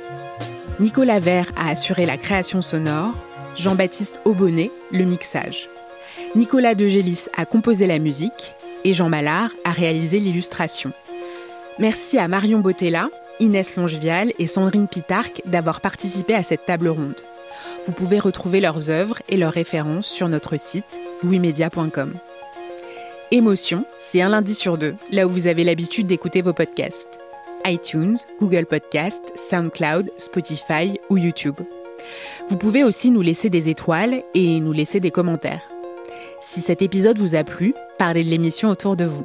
S1: Nicolas Vert a assuré la création sonore, Jean-Baptiste Aubonnet le mixage. Nicolas Degélis a composé la musique et Jean Mallard a réalisé l'illustration. Merci à Marion Botella, Inès Longevial et Sandrine Pitarque d'avoir participé à cette table ronde. Vous pouvez retrouver leurs œuvres et leurs références sur notre site louismedia.com. Émotion, c'est un lundi sur deux, là où vous avez l'habitude d'écouter vos podcasts. iTunes, Google Podcast, SoundCloud, Spotify ou YouTube. Vous pouvez aussi nous laisser des étoiles et nous laisser des commentaires. Si cet épisode vous a plu, parlez de l'émission autour de vous.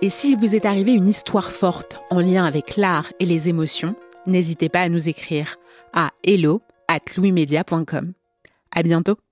S1: Et s'il vous est arrivé une histoire forte en lien avec l'art et les émotions, n'hésitez pas à nous écrire à hello at louismedia.com. À bientôt!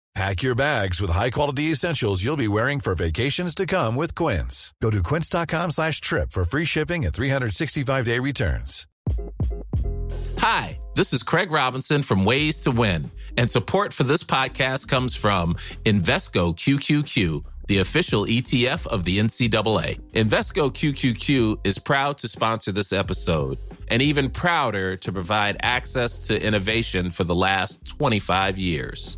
S12: Pack your bags with high-quality essentials you'll be wearing for vacations to come with Quince. Go to quince.com slash trip for free shipping and 365-day returns.
S13: Hi, this is Craig Robinson from Ways to Win, and support for this podcast comes from Invesco QQQ, the official ETF of the NCAA. Invesco QQQ is proud to sponsor this episode and even prouder to provide access to innovation for the last 25 years.